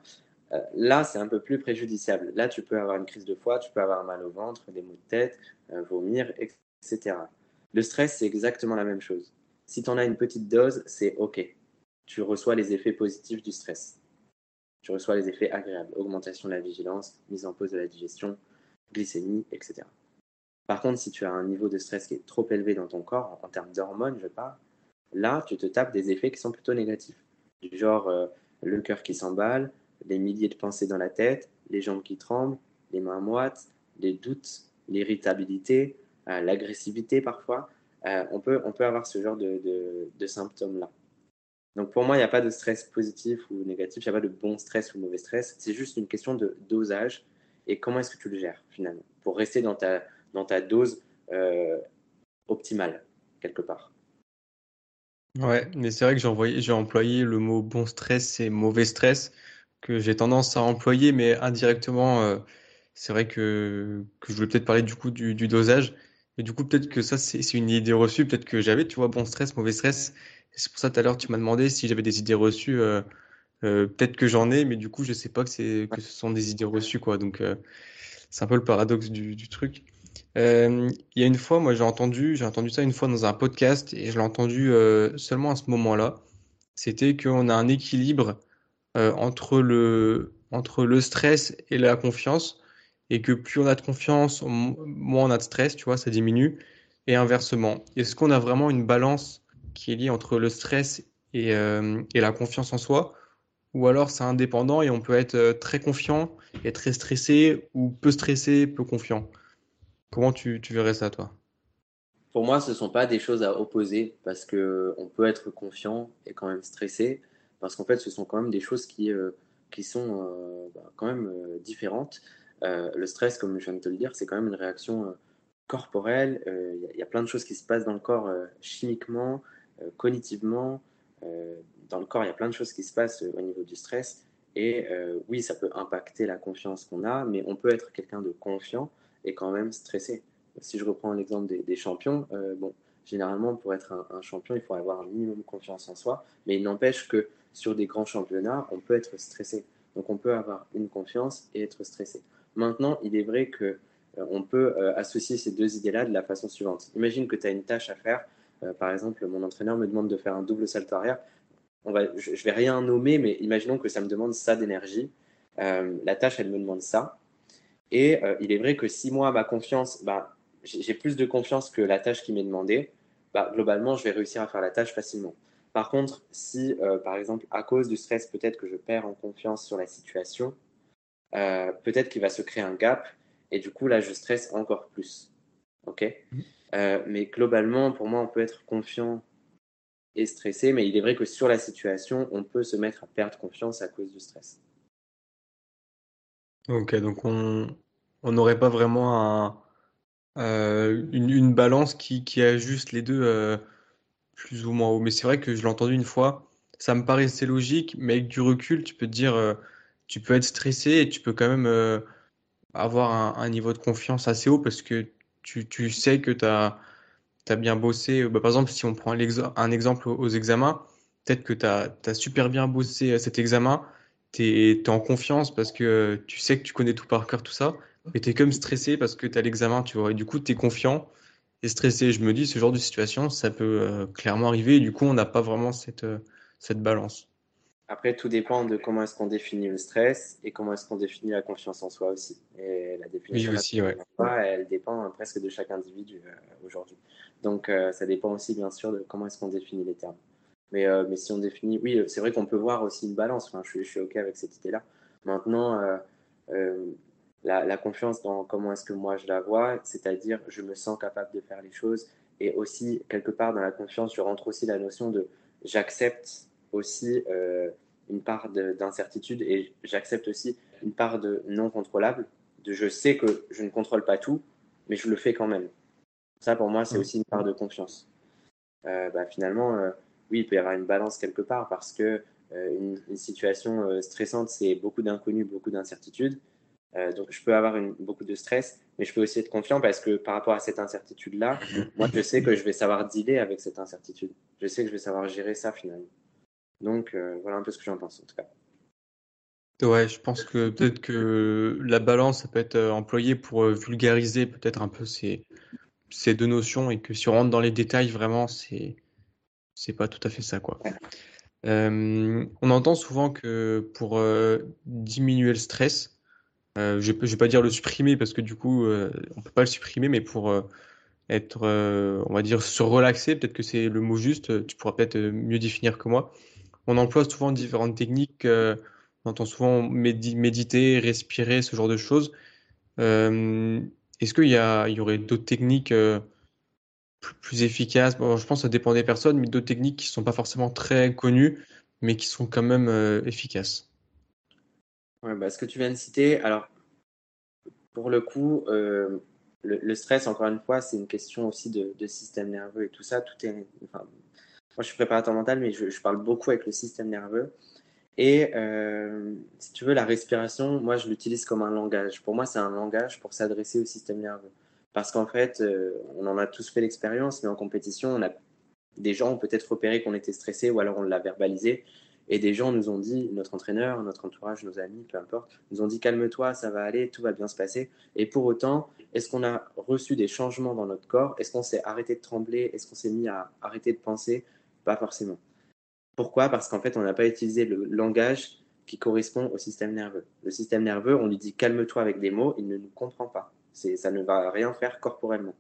euh, là, c'est un peu plus préjudiciable. Là, tu peux avoir une crise de foie, tu peux avoir mal au ventre, des maux de tête, euh, vomir, etc. Le stress, c'est exactement la même chose. Si tu en as une petite dose, c'est OK. Tu reçois les effets positifs du stress. Tu reçois les effets agréables. Augmentation de la vigilance, mise en pause de la digestion, glycémie, etc. Par contre, si tu as un niveau de stress qui est trop élevé dans ton corps, en, termes d'hormones, je parle, là, tu te tapes des effets qui sont plutôt négatifs. Du genre euh, le cœur qui s'emballe, les milliers de pensées dans la tête, les jambes qui tremblent, les mains moites, les doutes, l'irritabilité, euh, l'agressivité parfois. Euh, on, peut, on peut avoir ce genre de, de, symptômes-là. Donc pour moi, il n'y a pas de stress positif ou négatif, il n'y a pas de bon stress ou mauvais stress. C'est juste une question de dosage et comment est-ce que tu le gères finalement pour rester dans ta, dans ta dose euh, optimale quelque part.
Ouais, mais c'est vrai que j'ai employé le mot bon stress et mauvais stress que j'ai tendance à employer, mais indirectement, euh, c'est vrai que, que je voulais peut-être parler du coup du, du dosage. Mais du coup, peut-être que ça, c'est une idée reçue, peut-être que j'avais, tu vois, bon stress, mauvais stress. C'est pour ça, tout à l'heure, tu m'as demandé si j'avais des idées reçues. Euh, euh, peut-être que j'en ai, mais du coup, je sais pas que, ce sont des idées reçues, quoi. Donc, c'est un peu le paradoxe du, du truc. Il y a une fois, moi, j'ai entendu, j'ai entendu ça une fois dans un podcast et je l'ai entendu seulement à ce moment-là. C'était qu'on a un équilibre euh, entre, le, stress et la confiance, et que plus on a de confiance, moins on a de stress, tu vois, ça diminue, et inversement. Est-ce qu'on a vraiment une balance qui est liée entre le stress et, euh, la confiance en soi, ou alors c'est indépendant et on peut être euh, très confiant et très stressé, ou peu stressé, peu confiant? Comment tu, verrais ça, toi?
Pour moi, ce ne sont pas des choses à opposer parce qu'on peut être confiant et quand même stressé, parce qu'en fait, ce sont quand même des choses qui, euh, qui sont euh, bah, quand même euh, différentes. le stress, comme je viens de te le dire, c'est quand même une réaction corporelle. Il y, a plein de choses qui se passent dans le corps chimiquement, cognitivement. dans le corps, il y a plein de choses qui se passent au niveau du stress. Et oui, ça peut impacter la confiance qu'on a, mais on peut être quelqu'un de confiant et quand même stressé si je reprends l'exemple des, champions, euh, bon, généralement, pour être un, champion, il faut avoir un minimum confiance en soi, mais il n'empêche que sur des grands championnats, on peut être stressé. Donc, on peut avoir une confiance et être stressé. Maintenant, il est vrai que euh, on peut euh, associer ces deux idées-là de la façon suivante. Imagine que tu as une tâche à faire. par exemple, mon entraîneur me demande de faire un double salto arrière. On va, je ne vais rien nommer, mais imaginons que ça me demande ça d'énergie. la tâche, elle me demande ça. Et il est vrai que si moi, ma confiance, bah, j'ai plus de confiance que la tâche qui m'est demandée, bah, globalement, je vais réussir à faire la tâche facilement. Par contre, si, euh, par exemple, à cause du stress, peut-être que je perds en confiance sur la situation, euh, peut-être qu'il va se créer un gap et du coup, là, je stresse encore plus. OK? Mmh. euh, Mais globalement, pour moi, on peut être confiant et stressé, mais il est vrai que sur la situation, on peut se mettre à perdre confiance à cause du stress.
Ok, donc on n'aurait pas vraiment euh, une, balance qui, qui ajuste les deux euh, plus ou moins haut. Mais c'est vrai que je l'ai entendu une fois, ça me paraissait logique, mais avec du recul, tu peux te dire, euh, tu peux être stressé et tu peux quand même avoir un, niveau de confiance assez haut parce que tu, tu sais que tu as, bien bossé. Bah, par exemple, si on prend un exemple aux examens, peut-être que tu as, super bien bossé cet examen, tu es, en confiance parce que tu sais que tu connais tout par cœur, tout ça mais tu es comme stressé parce que tu as l'examen, tu vois. Et du coup, tu es confiant et stressé. Je me dis, ce genre de situation, ça peut euh, clairement arriver. Et du coup, on n'a pas vraiment cette, euh, cette balance.
Après, tout dépend de comment est-ce qu'on définit le stress et comment est-ce qu'on définit la confiance en soi aussi. Et la définition
oui, aussi, ouais.
elle dépend presque de chaque individu euh, aujourd'hui. Donc, ça dépend aussi, bien sûr, de comment est-ce qu'on définit les termes. Mais, mais si on définit, oui, c'est vrai qu'on peut voir aussi une balance. Enfin, je, suis, je suis OK avec cette idée-là. Maintenant, la, confiance dans comment est-ce que moi je la vois, c'est-à-dire je me sens capable de faire les choses. Et aussi, quelque part dans la confiance, je rentre aussi la notion de j'accepte aussi euh, une part d'incertitude et j'accepte aussi une part de non contrôlable, de je sais que je ne contrôle pas tout, mais je le fais quand même. Ça, pour moi, c'est aussi une part de confiance. Euh, bah, finalement, euh, oui, il peut y avoir une balance quelque part parce que une, une, situation stressante, c'est beaucoup d'inconnus, beaucoup d'incertitudes. Euh, donc, je peux avoir une, beaucoup de stress, mais je peux aussi être confiant parce que par rapport à cette incertitude-là, moi, je sais que je vais savoir dealer avec cette incertitude. Je sais que je vais savoir gérer ça finalement. Donc, euh, voilà un peu ce que j'en pense en tout cas.
Ouais, je pense que peut-être que la balance, ça peut être euh, employée pour vulgariser peut-être un peu ces, ces deux notions et que si on rentre dans les détails, vraiment, c'est c'est pas tout à fait ça, quoi. on entend souvent que pour diminuer le stress, euh, je ne vais pas dire le supprimer parce que du coup, euh, on peut pas le supprimer, mais pour euh, être, on va dire, se relaxer, peut-être que c'est le mot juste, tu pourras peut-être mieux définir que moi. On emploie souvent différentes techniques, on entend souvent méditer, respirer, ce genre de choses. Est-ce qu'il y, y aurait d'autres techniques plus, efficaces? Je pense que ça dépend des personnes, mais d'autres techniques qui ne sont pas forcément très connues, mais qui sont quand même efficaces.
Ouais, bah, ce que tu viens de citer, alors pour le coup, euh, le, stress, encore une fois, c'est une question aussi de, système nerveux et tout ça. Tout est, moi, je suis préparateur mental, mais je, parle beaucoup avec le système nerveux. Et euh, si tu veux, la respiration, moi, je l'utilise comme un langage. Pour moi, c'est un langage pour s'adresser au système nerveux. Parce qu'en fait, euh, on en a tous fait l'expérience, mais en compétition, on a, des gens ont peut-être repéré qu'on était stressé ou alors on l'a verbalisé. Et des gens nous ont dit, notre entraîneur, notre entourage, nos amis, peu importe, nous ont dit calme-toi, ça va aller, tout va bien se passer. Et pour autant, est-ce qu'on a reçu des changements dans notre corps? Est-ce qu'on s'est arrêté de trembler? Est-ce qu'on s'est mis à arrêter de penser? Pas forcément. Pourquoi? Parce qu'en fait, on n'a pas utilisé le langage qui correspond au système nerveux. Le système nerveux, on lui dit calme-toi avec des mots, il ne nous comprend pas. Ça ne va rien faire corporellement.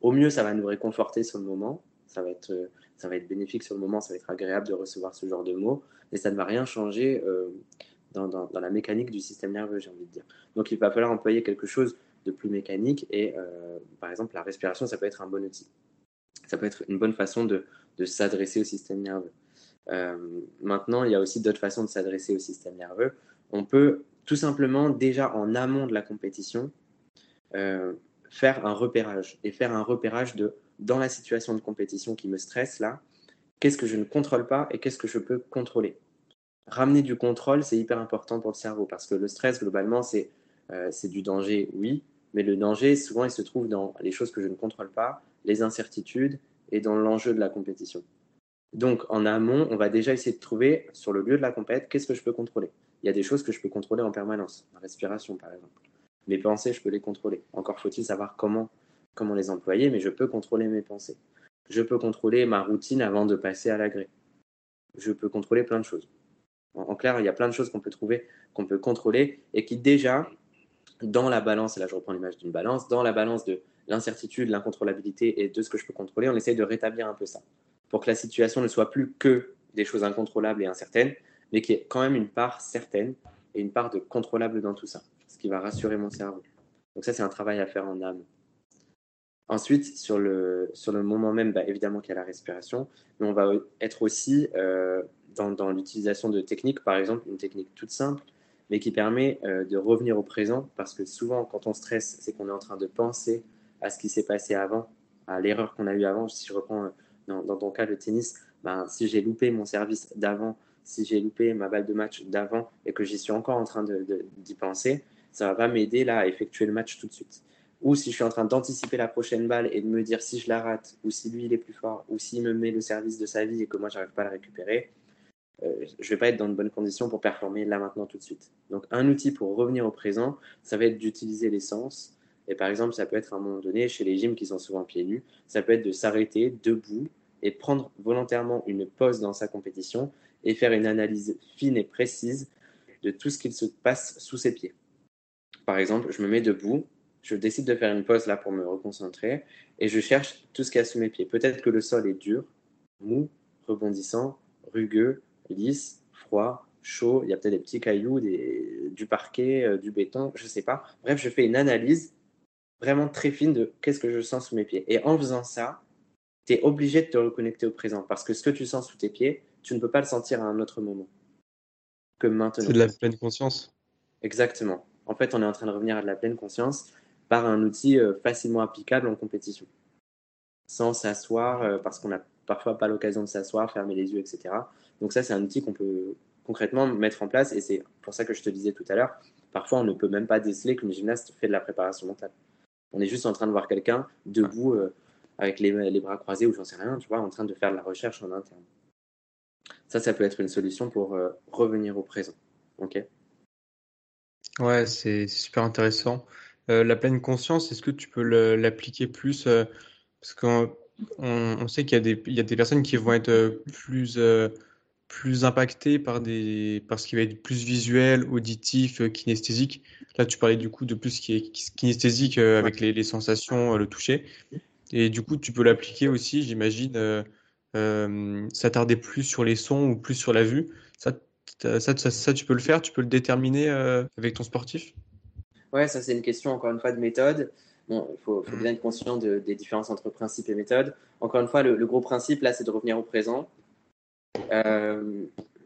Au mieux, ça va nous réconforter sur le moment, ça va être, euh, ça va être bénéfique sur le moment, ça va être agréable de recevoir ce genre de mots, mais ça ne va rien changer euh, dans, la mécanique du système nerveux, j'ai envie de dire. Donc il va falloir employer quelque chose de plus mécanique et euh, par exemple la respiration, ça peut être un bon outil. Ça peut être une bonne façon de, s'adresser au système nerveux. maintenant, il y a aussi d'autres façons de s'adresser au système nerveux. On peut tout simplement, déjà en amont de la compétition, faire un repérage et faire un repérage de dans la situation de compétition qui me stresse là, qu'est-ce que je ne contrôle pas et qu'est-ce que je peux contrôler? Ramener du contrôle, c'est hyper important pour le cerveau parce que le stress, globalement, c'est euh, du danger, oui, mais le danger, souvent, il se trouve dans les choses que je ne contrôle pas, les incertitudes et dans l'enjeu de la compétition. Donc, en amont, on va déjà essayer de trouver sur le lieu de la compète, qu'est-ce que je peux contrôler? Il y a des choses que je peux contrôler en permanence, la respiration par exemple. Mes pensées, je peux les contrôler. Encore faut-il savoir comment comment les employer, mais je peux contrôler mes pensées. Je peux contrôler ma routine avant de passer à l'agré. Je peux contrôler plein de choses. En, clair, il y a plein de choses qu'on peut trouver, qu'on peut contrôler et qui déjà, dans la balance, et là je reprends l'image d'une balance, dans la balance de l'incertitude, l'incontrôlabilité et de ce que je peux contrôler, on essaye de rétablir un peu ça pour que la situation ne soit plus que des choses incontrôlables et incertaines, mais qu'il y ait quand même une part certaine et une part de contrôlable dans tout ça, ce qui va rassurer mon cerveau. Donc ça, c'est un travail à faire en âme. Ensuite, sur le, sur le moment même, bah, évidemment qu'il y a la respiration, mais on va être aussi euh, dans, dans l'utilisation de techniques, par exemple, une technique toute simple, mais qui permet euh, de revenir au présent, parce que souvent, quand on stresse, c'est qu'on est en train de penser à ce qui s'est passé avant, à l'erreur qu'on a eue avant. Si je reprends euh, dans, ton cas le tennis, ben, si j'ai loupé mon service d'avant, si j'ai loupé ma balle de match d'avant et que j'y suis encore en train d'y penser, ça va pas m'aider là à effectuer le match tout de suite ou si je suis en train d'anticiper la prochaine balle et de me dire si je la rate, ou si lui il est plus fort, ou s'il me met le service de sa vie et que moi j'arrive pas à la récupérer, euh, je vais pas être dans de bonnes conditions pour performer là maintenant tout de suite. Donc un outil pour revenir au présent, ça va être d'utiliser les sens. Et par exemple, ça peut être à un moment donné, chez les gyms qui sont souvent pieds nus, ça peut être de s'arrêter debout et prendre volontairement une pause dans sa compétition et faire une analyse fine et précise de tout ce qu'il se passe sous ses pieds. Par exemple, je me mets debout je décide de faire une pause là pour me reconcentrer et je cherche tout ce qu'il y a sous mes pieds. Peut-être que le sol est dur, mou, rebondissant, rugueux, lisse, froid, chaud. Il y a peut-être des petits cailloux, du parquet, euh, du béton, je ne sais pas. Bref, je fais une analyse vraiment très fine de qu'est-ce que je sens sous mes pieds. Et en faisant ça, tu es obligé de te reconnecter au présent parce que ce que tu sens sous tes pieds, tu ne peux pas le sentir à un autre moment que maintenant.
C'est de la pleine conscience.
Exactement. En fait, on est en train de revenir à de la pleine conscience par un outil euh, facilement applicable en compétition, sans s'asseoir, euh, parce qu'on n'a parfois pas l'occasion de s'asseoir, fermer les yeux, etc. Donc ça, c'est un outil qu'on peut concrètement mettre en place, et c'est pour ça que je te disais tout à l'heure, parfois on ne peut même pas déceler qu'une gymnaste fait de la préparation mentale. On est juste en train de voir quelqu'un debout euh, avec les, les, bras croisés ou j'en sais rien, tu vois, en train de faire de la recherche en interne. Ça, ça peut être une solution pour revenir au présent. Ok?
Ouais, c'est super intéressant. Euh, la pleine conscience, est-ce que tu peux l'appliquer plus euh, Parce qu'on on, sait qu'il y, a des, y a des personnes qui vont être euh, plus, impactées par, des, par ce qui va être plus visuel, auditif, kinesthésique. Là, tu parlais du coup de plus ce qui est kinesthésique avec les, les, sensations, le toucher. Et du coup, tu peux l'appliquer aussi, j'imagine, s'attarder plus sur les sons ou plus sur la vue. Ça, ça, ça, ça, tu peux le faire, tu peux le déterminer avec ton sportif?
Ouais, ça c'est une question encore une fois de méthode. Bon, il faut, bien être conscient des différences entre principe et méthode. Encore une fois, le, gros principe là, c'est de revenir au présent. Euh,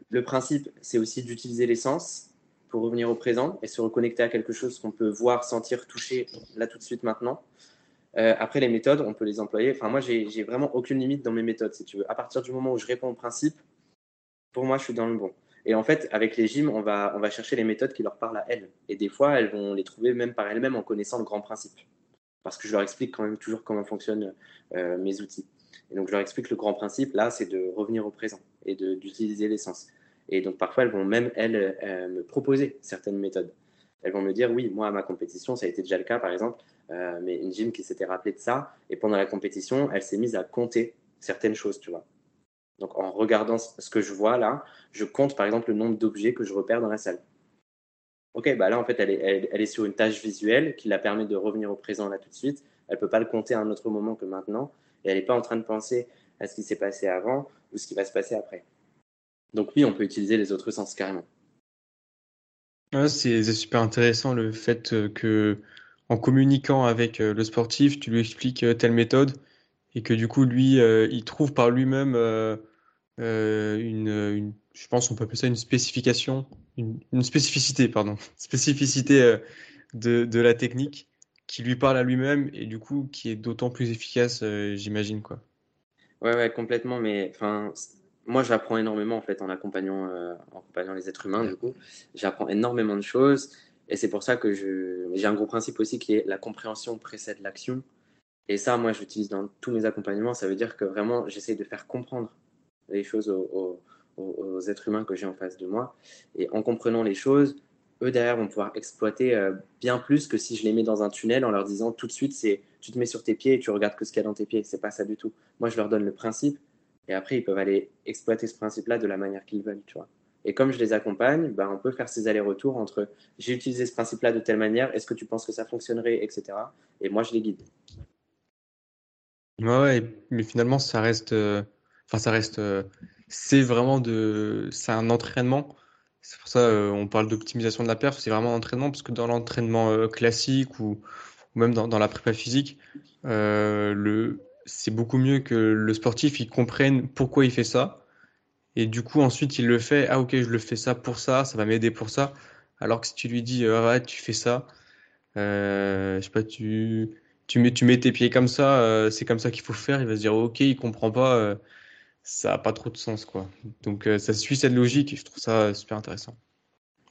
le principe, c'est aussi d'utiliser les sens pour revenir au présent et se reconnecter à quelque chose qu'on peut voir, sentir, toucher là tout de suite maintenant. Euh, après, les méthodes, on peut les employer. Enfin, moi, j'ai vraiment aucune limite dans mes méthodes, si tu veux. À partir du moment où je réponds au principe, pour moi, je suis dans le bon. Et en fait, avec les gyms, on va, chercher les méthodes qui leur parlent à elles. Et des fois, elles vont les trouver même par elles-mêmes en connaissant le grand principe. Parce que je leur explique quand même toujours comment fonctionnent euh, mes outils. Et donc, je leur explique le grand principe, là, c'est de revenir au présent et d'utiliser l'essence. Et donc, parfois, elles vont même, elles, euh, me proposer certaines méthodes. Elles vont me dire, oui, moi, à ma compétition, ça a été déjà le cas, par exemple, euh, mais une gym qui s'était rappelée de ça. Et pendant la compétition, elle s'est mise à compter certaines choses, tu vois. Donc en regardant ce que je vois là, je compte par exemple le nombre d'objets que je repère dans la salle. Ok, bah là en fait elle est, sur une tâche visuelle qui la permet de revenir au présent là tout de suite. Elle ne peut pas le compter à un autre moment que maintenant. Et elle n'est pas en train de penser à ce qui s'est passé avant ou ce qui va se passer après. Donc oui, on peut utiliser les autres sens carrément.
c'est super intéressant le fait que en communiquant avec euh, le sportif, tu lui expliques euh, telle méthode et que du coup, lui, il trouve par lui-même une, je pense qu'on peut appeler ça une spécification, une, spécificité, pardon, [laughs] spécificité de, la technique qui lui parle à lui-même et du coup qui est d'autant plus efficace, j'imagine, quoi.
Ouais, ouais, complètement, mais enfin, moi, j'apprends énormément en fait en accompagnant, euh, en accompagnant les êtres humains. Du coup, j'apprends énormément de choses. Et c'est pour ça que j'ai un gros principe aussi qui est la compréhension précède l'action. Et ça, moi, j'utilise dans tous mes accompagnements. Ça veut dire que vraiment, j'essaie de faire comprendre les choses aux, êtres humains que j'ai en face de moi. Et en comprenant les choses, eux derrière vont pouvoir exploiter euh, bien plus que si je les mets dans un tunnel en leur disant tout de suite, c'est tu te mets sur tes pieds et tu regardes que ce qu'il y a dans tes pieds. C'est pas ça du tout. Moi, je leur donne le principe et après, ils peuvent aller exploiter ce principe-là de la manière qu'ils veulent, tu vois. Et comme je les accompagne, ben, on peut faire ces allers-retours entre j'ai utilisé ce principe-là de telle manière, est-ce que tu penses que ça fonctionnerait, etc. Et moi, je les guide.
Ouais, mais finalement, ça reste. Euh, enfin, ça reste. Euh, c'est vraiment de. C'est un entraînement. C'est pour ça euh, parle d'optimisation de la perf. C'est vraiment un entraînement, parce que dans l'entraînement classique ou, même dans, la prépa physique, le c'est beaucoup mieux que le sportif il comprenne pourquoi il fait ça. Et du coup, ensuite, il le fait. Ah, ok, je le fais ça pour ça, ça va m'aider pour ça. Alors que si tu lui dis, euh, tu fais ça, euh, je sais pas, tu, tu, mets, tu mets tes pieds comme ça, euh, c'est comme ça qu'il faut faire, il va se dire, ok, il comprend pas, euh, ça n'a pas trop de sens, quoi. Donc, ça suit cette logique et je trouve ça super intéressant.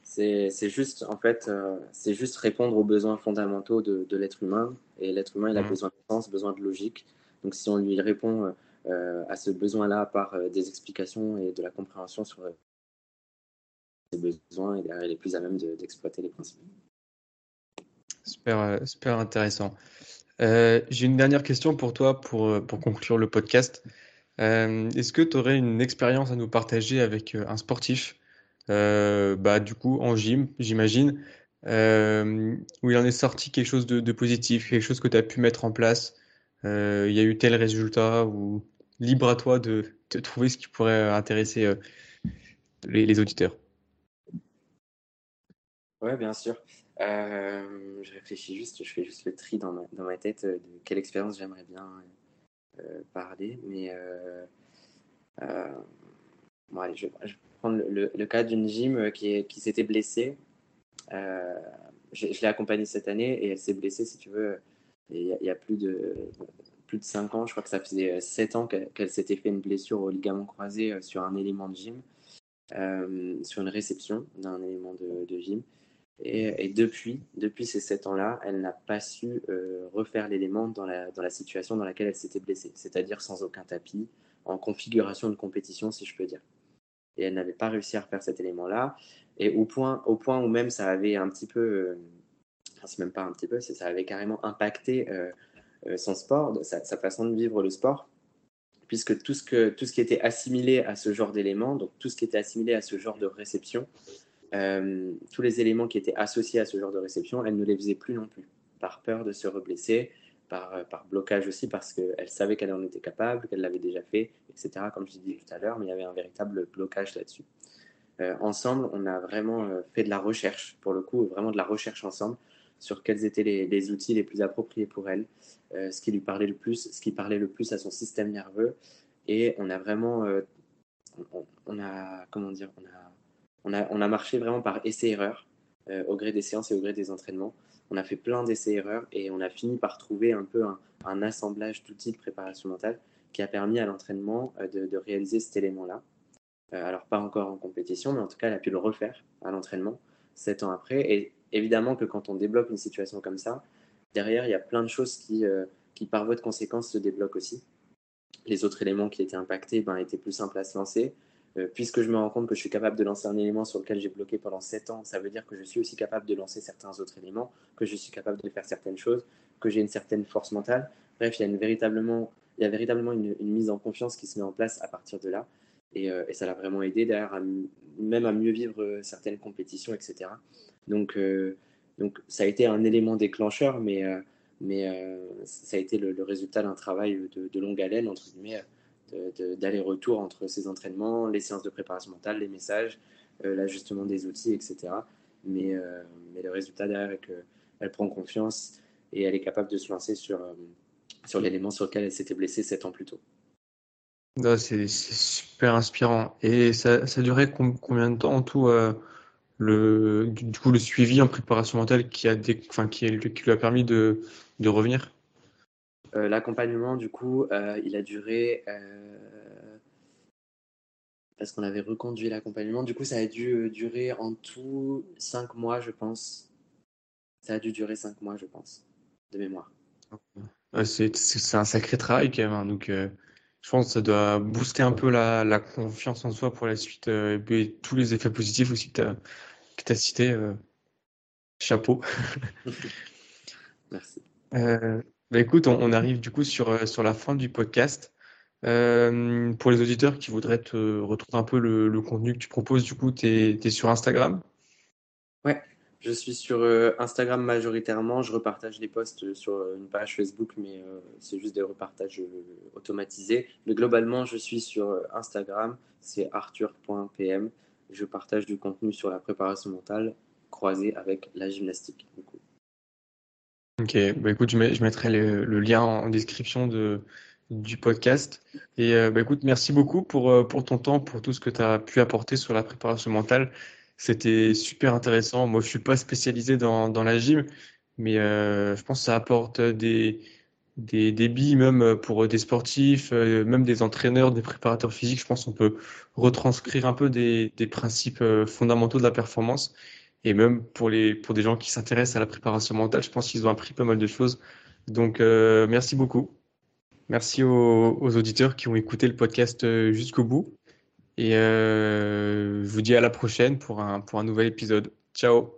C'est juste, en fait, c'est juste répondre aux besoins fondamentaux de, de l'être humain. Et l'être humain, il a mmh. besoin de sens, besoin de logique. Donc si on lui répond euh, euh, à ce besoin-là par euh, des explications et de la compréhension sur ses besoins, et il est plus à même d'exploiter les principes.
Super, super intéressant. J'ai une dernière question pour toi pour, pour conclure le podcast. Est-ce que tu aurais une expérience à nous partager avec un sportif, bah, du coup en gym, j'imagine, où il en est sorti quelque chose de, positif, quelque chose que tu as pu mettre en place euh, il y a eu tel résultat, ou libre à toi de, de trouver ce qui pourrait intéresser euh, les, auditeurs?
Ouais, bien sûr. Euh, je réfléchis juste, je fais juste le tri dans ma, tête de quelle expérience j'aimerais bien parler. Mais bon, allez, je, vais prendre le, cas d'une gym qui, s'était blessée. je, l'ai accompagnée cette année et elle s'est blessée, si tu veux, il y, a plus de, plus de 5 ans, je crois que ça faisait 7 ans qu'elle s'était fait une blessure au ligament croisé euh, sur un élément de gym, euh, sur une réception d'un élément de, gym. Et, depuis, depuis ces 7 ans-là, elle n'a pas su euh, refaire l'élément dans la, situation dans laquelle elle s'était blessée, c'est-à-dire sans aucun tapis, en configuration de compétition, si je peux dire. Et elle n'avait pas réussi à refaire cet élément-là. Et au point, au point où même ça avait un petit peu c'est même pas un petit peu, ça avait carrément impacté euh, euh, son sport, sa, façon de vivre le sport, puisque tout ce, que, tout ce qui était assimilé à ce genre d'éléments, donc tout ce qui était assimilé à ce genre de réception, euh, tous les éléments qui étaient associés à ce genre de réception, elle ne les faisait plus non plus, par peur de se reblesser, par, par blocage aussi, parce qu'elle savait qu'elle en était capable, qu'elle l'avait déjà fait, etc., comme je dit tout à l'heure, mais il y avait un véritable blocage là-dessus. ensemble, on a vraiment fait de la recherche, pour le coup, vraiment de la recherche ensemble, sur quels étaient les, outils les plus appropriés pour elle, euh, ce qui lui parlait le plus, ce qui parlait le plus à son système nerveux. Et on a vraiment, euh, on, a, comment dire, on a, on a, marché vraiment par essai-erreur euh, au gré des séances et au gré des entraînements. On a fait plein d'essais-erreurs et on a fini par trouver un peu un, assemblage d'outils de préparation mentale qui a permis à l'entraînement de, de, réaliser cet élément-là. alors pas encore en compétition, mais en tout cas, elle a pu le refaire à l'entraînement sept ans après. Et évidemment que quand on débloque une situation comme ça, derrière, il y a plein de choses qui, euh, qui par voie de conséquence, se débloquent aussi. Les autres éléments qui étaient impactés ben, étaient plus simples à se lancer. Euh, puisque je me rends compte que je suis capable de lancer un élément sur lequel j'ai bloqué pendant 7 ans, ça veut dire que je suis aussi capable de lancer certains autres éléments, que je suis capable de faire certaines choses, que j'ai une certaine force mentale. Bref, il y a, véritablement, il y a véritablement une, mise en confiance qui se met en place à partir de là. Et, euh, ça l'a vraiment aidé derrière, même à mieux vivre certaines compétitions, etc. Donc, euh, donc ça a été un élément déclencheur, mais, euh, mais euh, ça a été le, résultat d'un travail de, longue haleine, entre guillemets, d'aller-retour entre ces entraînements, les séances de préparation mentale, les messages, l'ajustement des outils, etc. Mais, mais le résultat derrière est qu'elle prend confiance et elle est capable de se lancer sur, sur l'élément sur lequel elle s'était blessée sept ans plus tôt.
C'est super inspirant. Et ça, ça durait combien de temps en tout le, du coup, le suivi en préparation mentale qui, a des, enfin, qui, qui lui a permis de, de revenir?
euh, L'accompagnement, du coup, euh, il a duré. Euh, parce qu'on avait reconduit l'accompagnement. Du coup, ça a dû durer en tout 5 mois, je pense. Ça a dû durer 5 mois, je pense, de mémoire.
c'est un sacré travail quand même. Hein, donc, je pense que ça doit booster un peu la, la confiance en soi pour la suite et tous les effets positifs aussi que tu as, cités. chapeau. [laughs]
Merci.
Bah, écoute, on, arrive du coup sur, euh, sur la fin du podcast. Euh, pour les auditeurs qui voudraient te retrouver un peu le, contenu que tu proposes, du coup, tu es, sur Instagram?
Ouais, je suis sur euh, Instagram majoritairement. Je repartage les posts sur une page Facebook, mais c'est juste des repartages automatisés. Mais globalement, je suis sur Instagram, c'est arthur.pm. Je partage du contenu sur la préparation mentale croisée avec la gymnastique. Du coup.
Ok, bah écoute, je, mettrai le, lien en description de, du podcast. Et euh, bah écoute, merci beaucoup pour, euh, pour ton temps, pour tout ce que tu as pu apporter sur la préparation mentale. C'était super intéressant. Moi, je suis pas spécialisé dans, dans la gym, mais euh, je pense que ça apporte des, des, des billes même pour des sportifs, même des entraîneurs, des préparateurs physiques. Je pense qu'on peut retranscrire un peu des, des principes fondamentaux de la performance. Et même pour, les, pour des gens qui s'intéressent à la préparation mentale, je pense qu'ils ont appris pas mal de choses. Donc, euh, merci beaucoup. Merci aux, auditeurs qui ont écouté le podcast euh, jusqu'au bout. Et euh, je vous dis à la prochaine pour un, pour un nouvel épisode. Ciao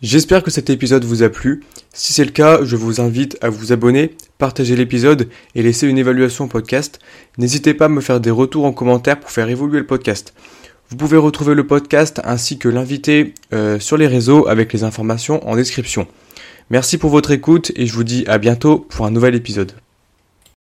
J'espère que cet épisode vous a plu. Si c'est le cas, je vous invite à vous abonner, partager l'épisode et laisser une évaluation au podcast. N'hésitez pas à me faire des retours en commentaire pour faire évoluer le podcast. Vous pouvez retrouver le podcast ainsi que l'invité euh, sur les réseaux avec les informations en description. Merci pour votre écoute et je vous dis à bientôt pour un nouvel épisode.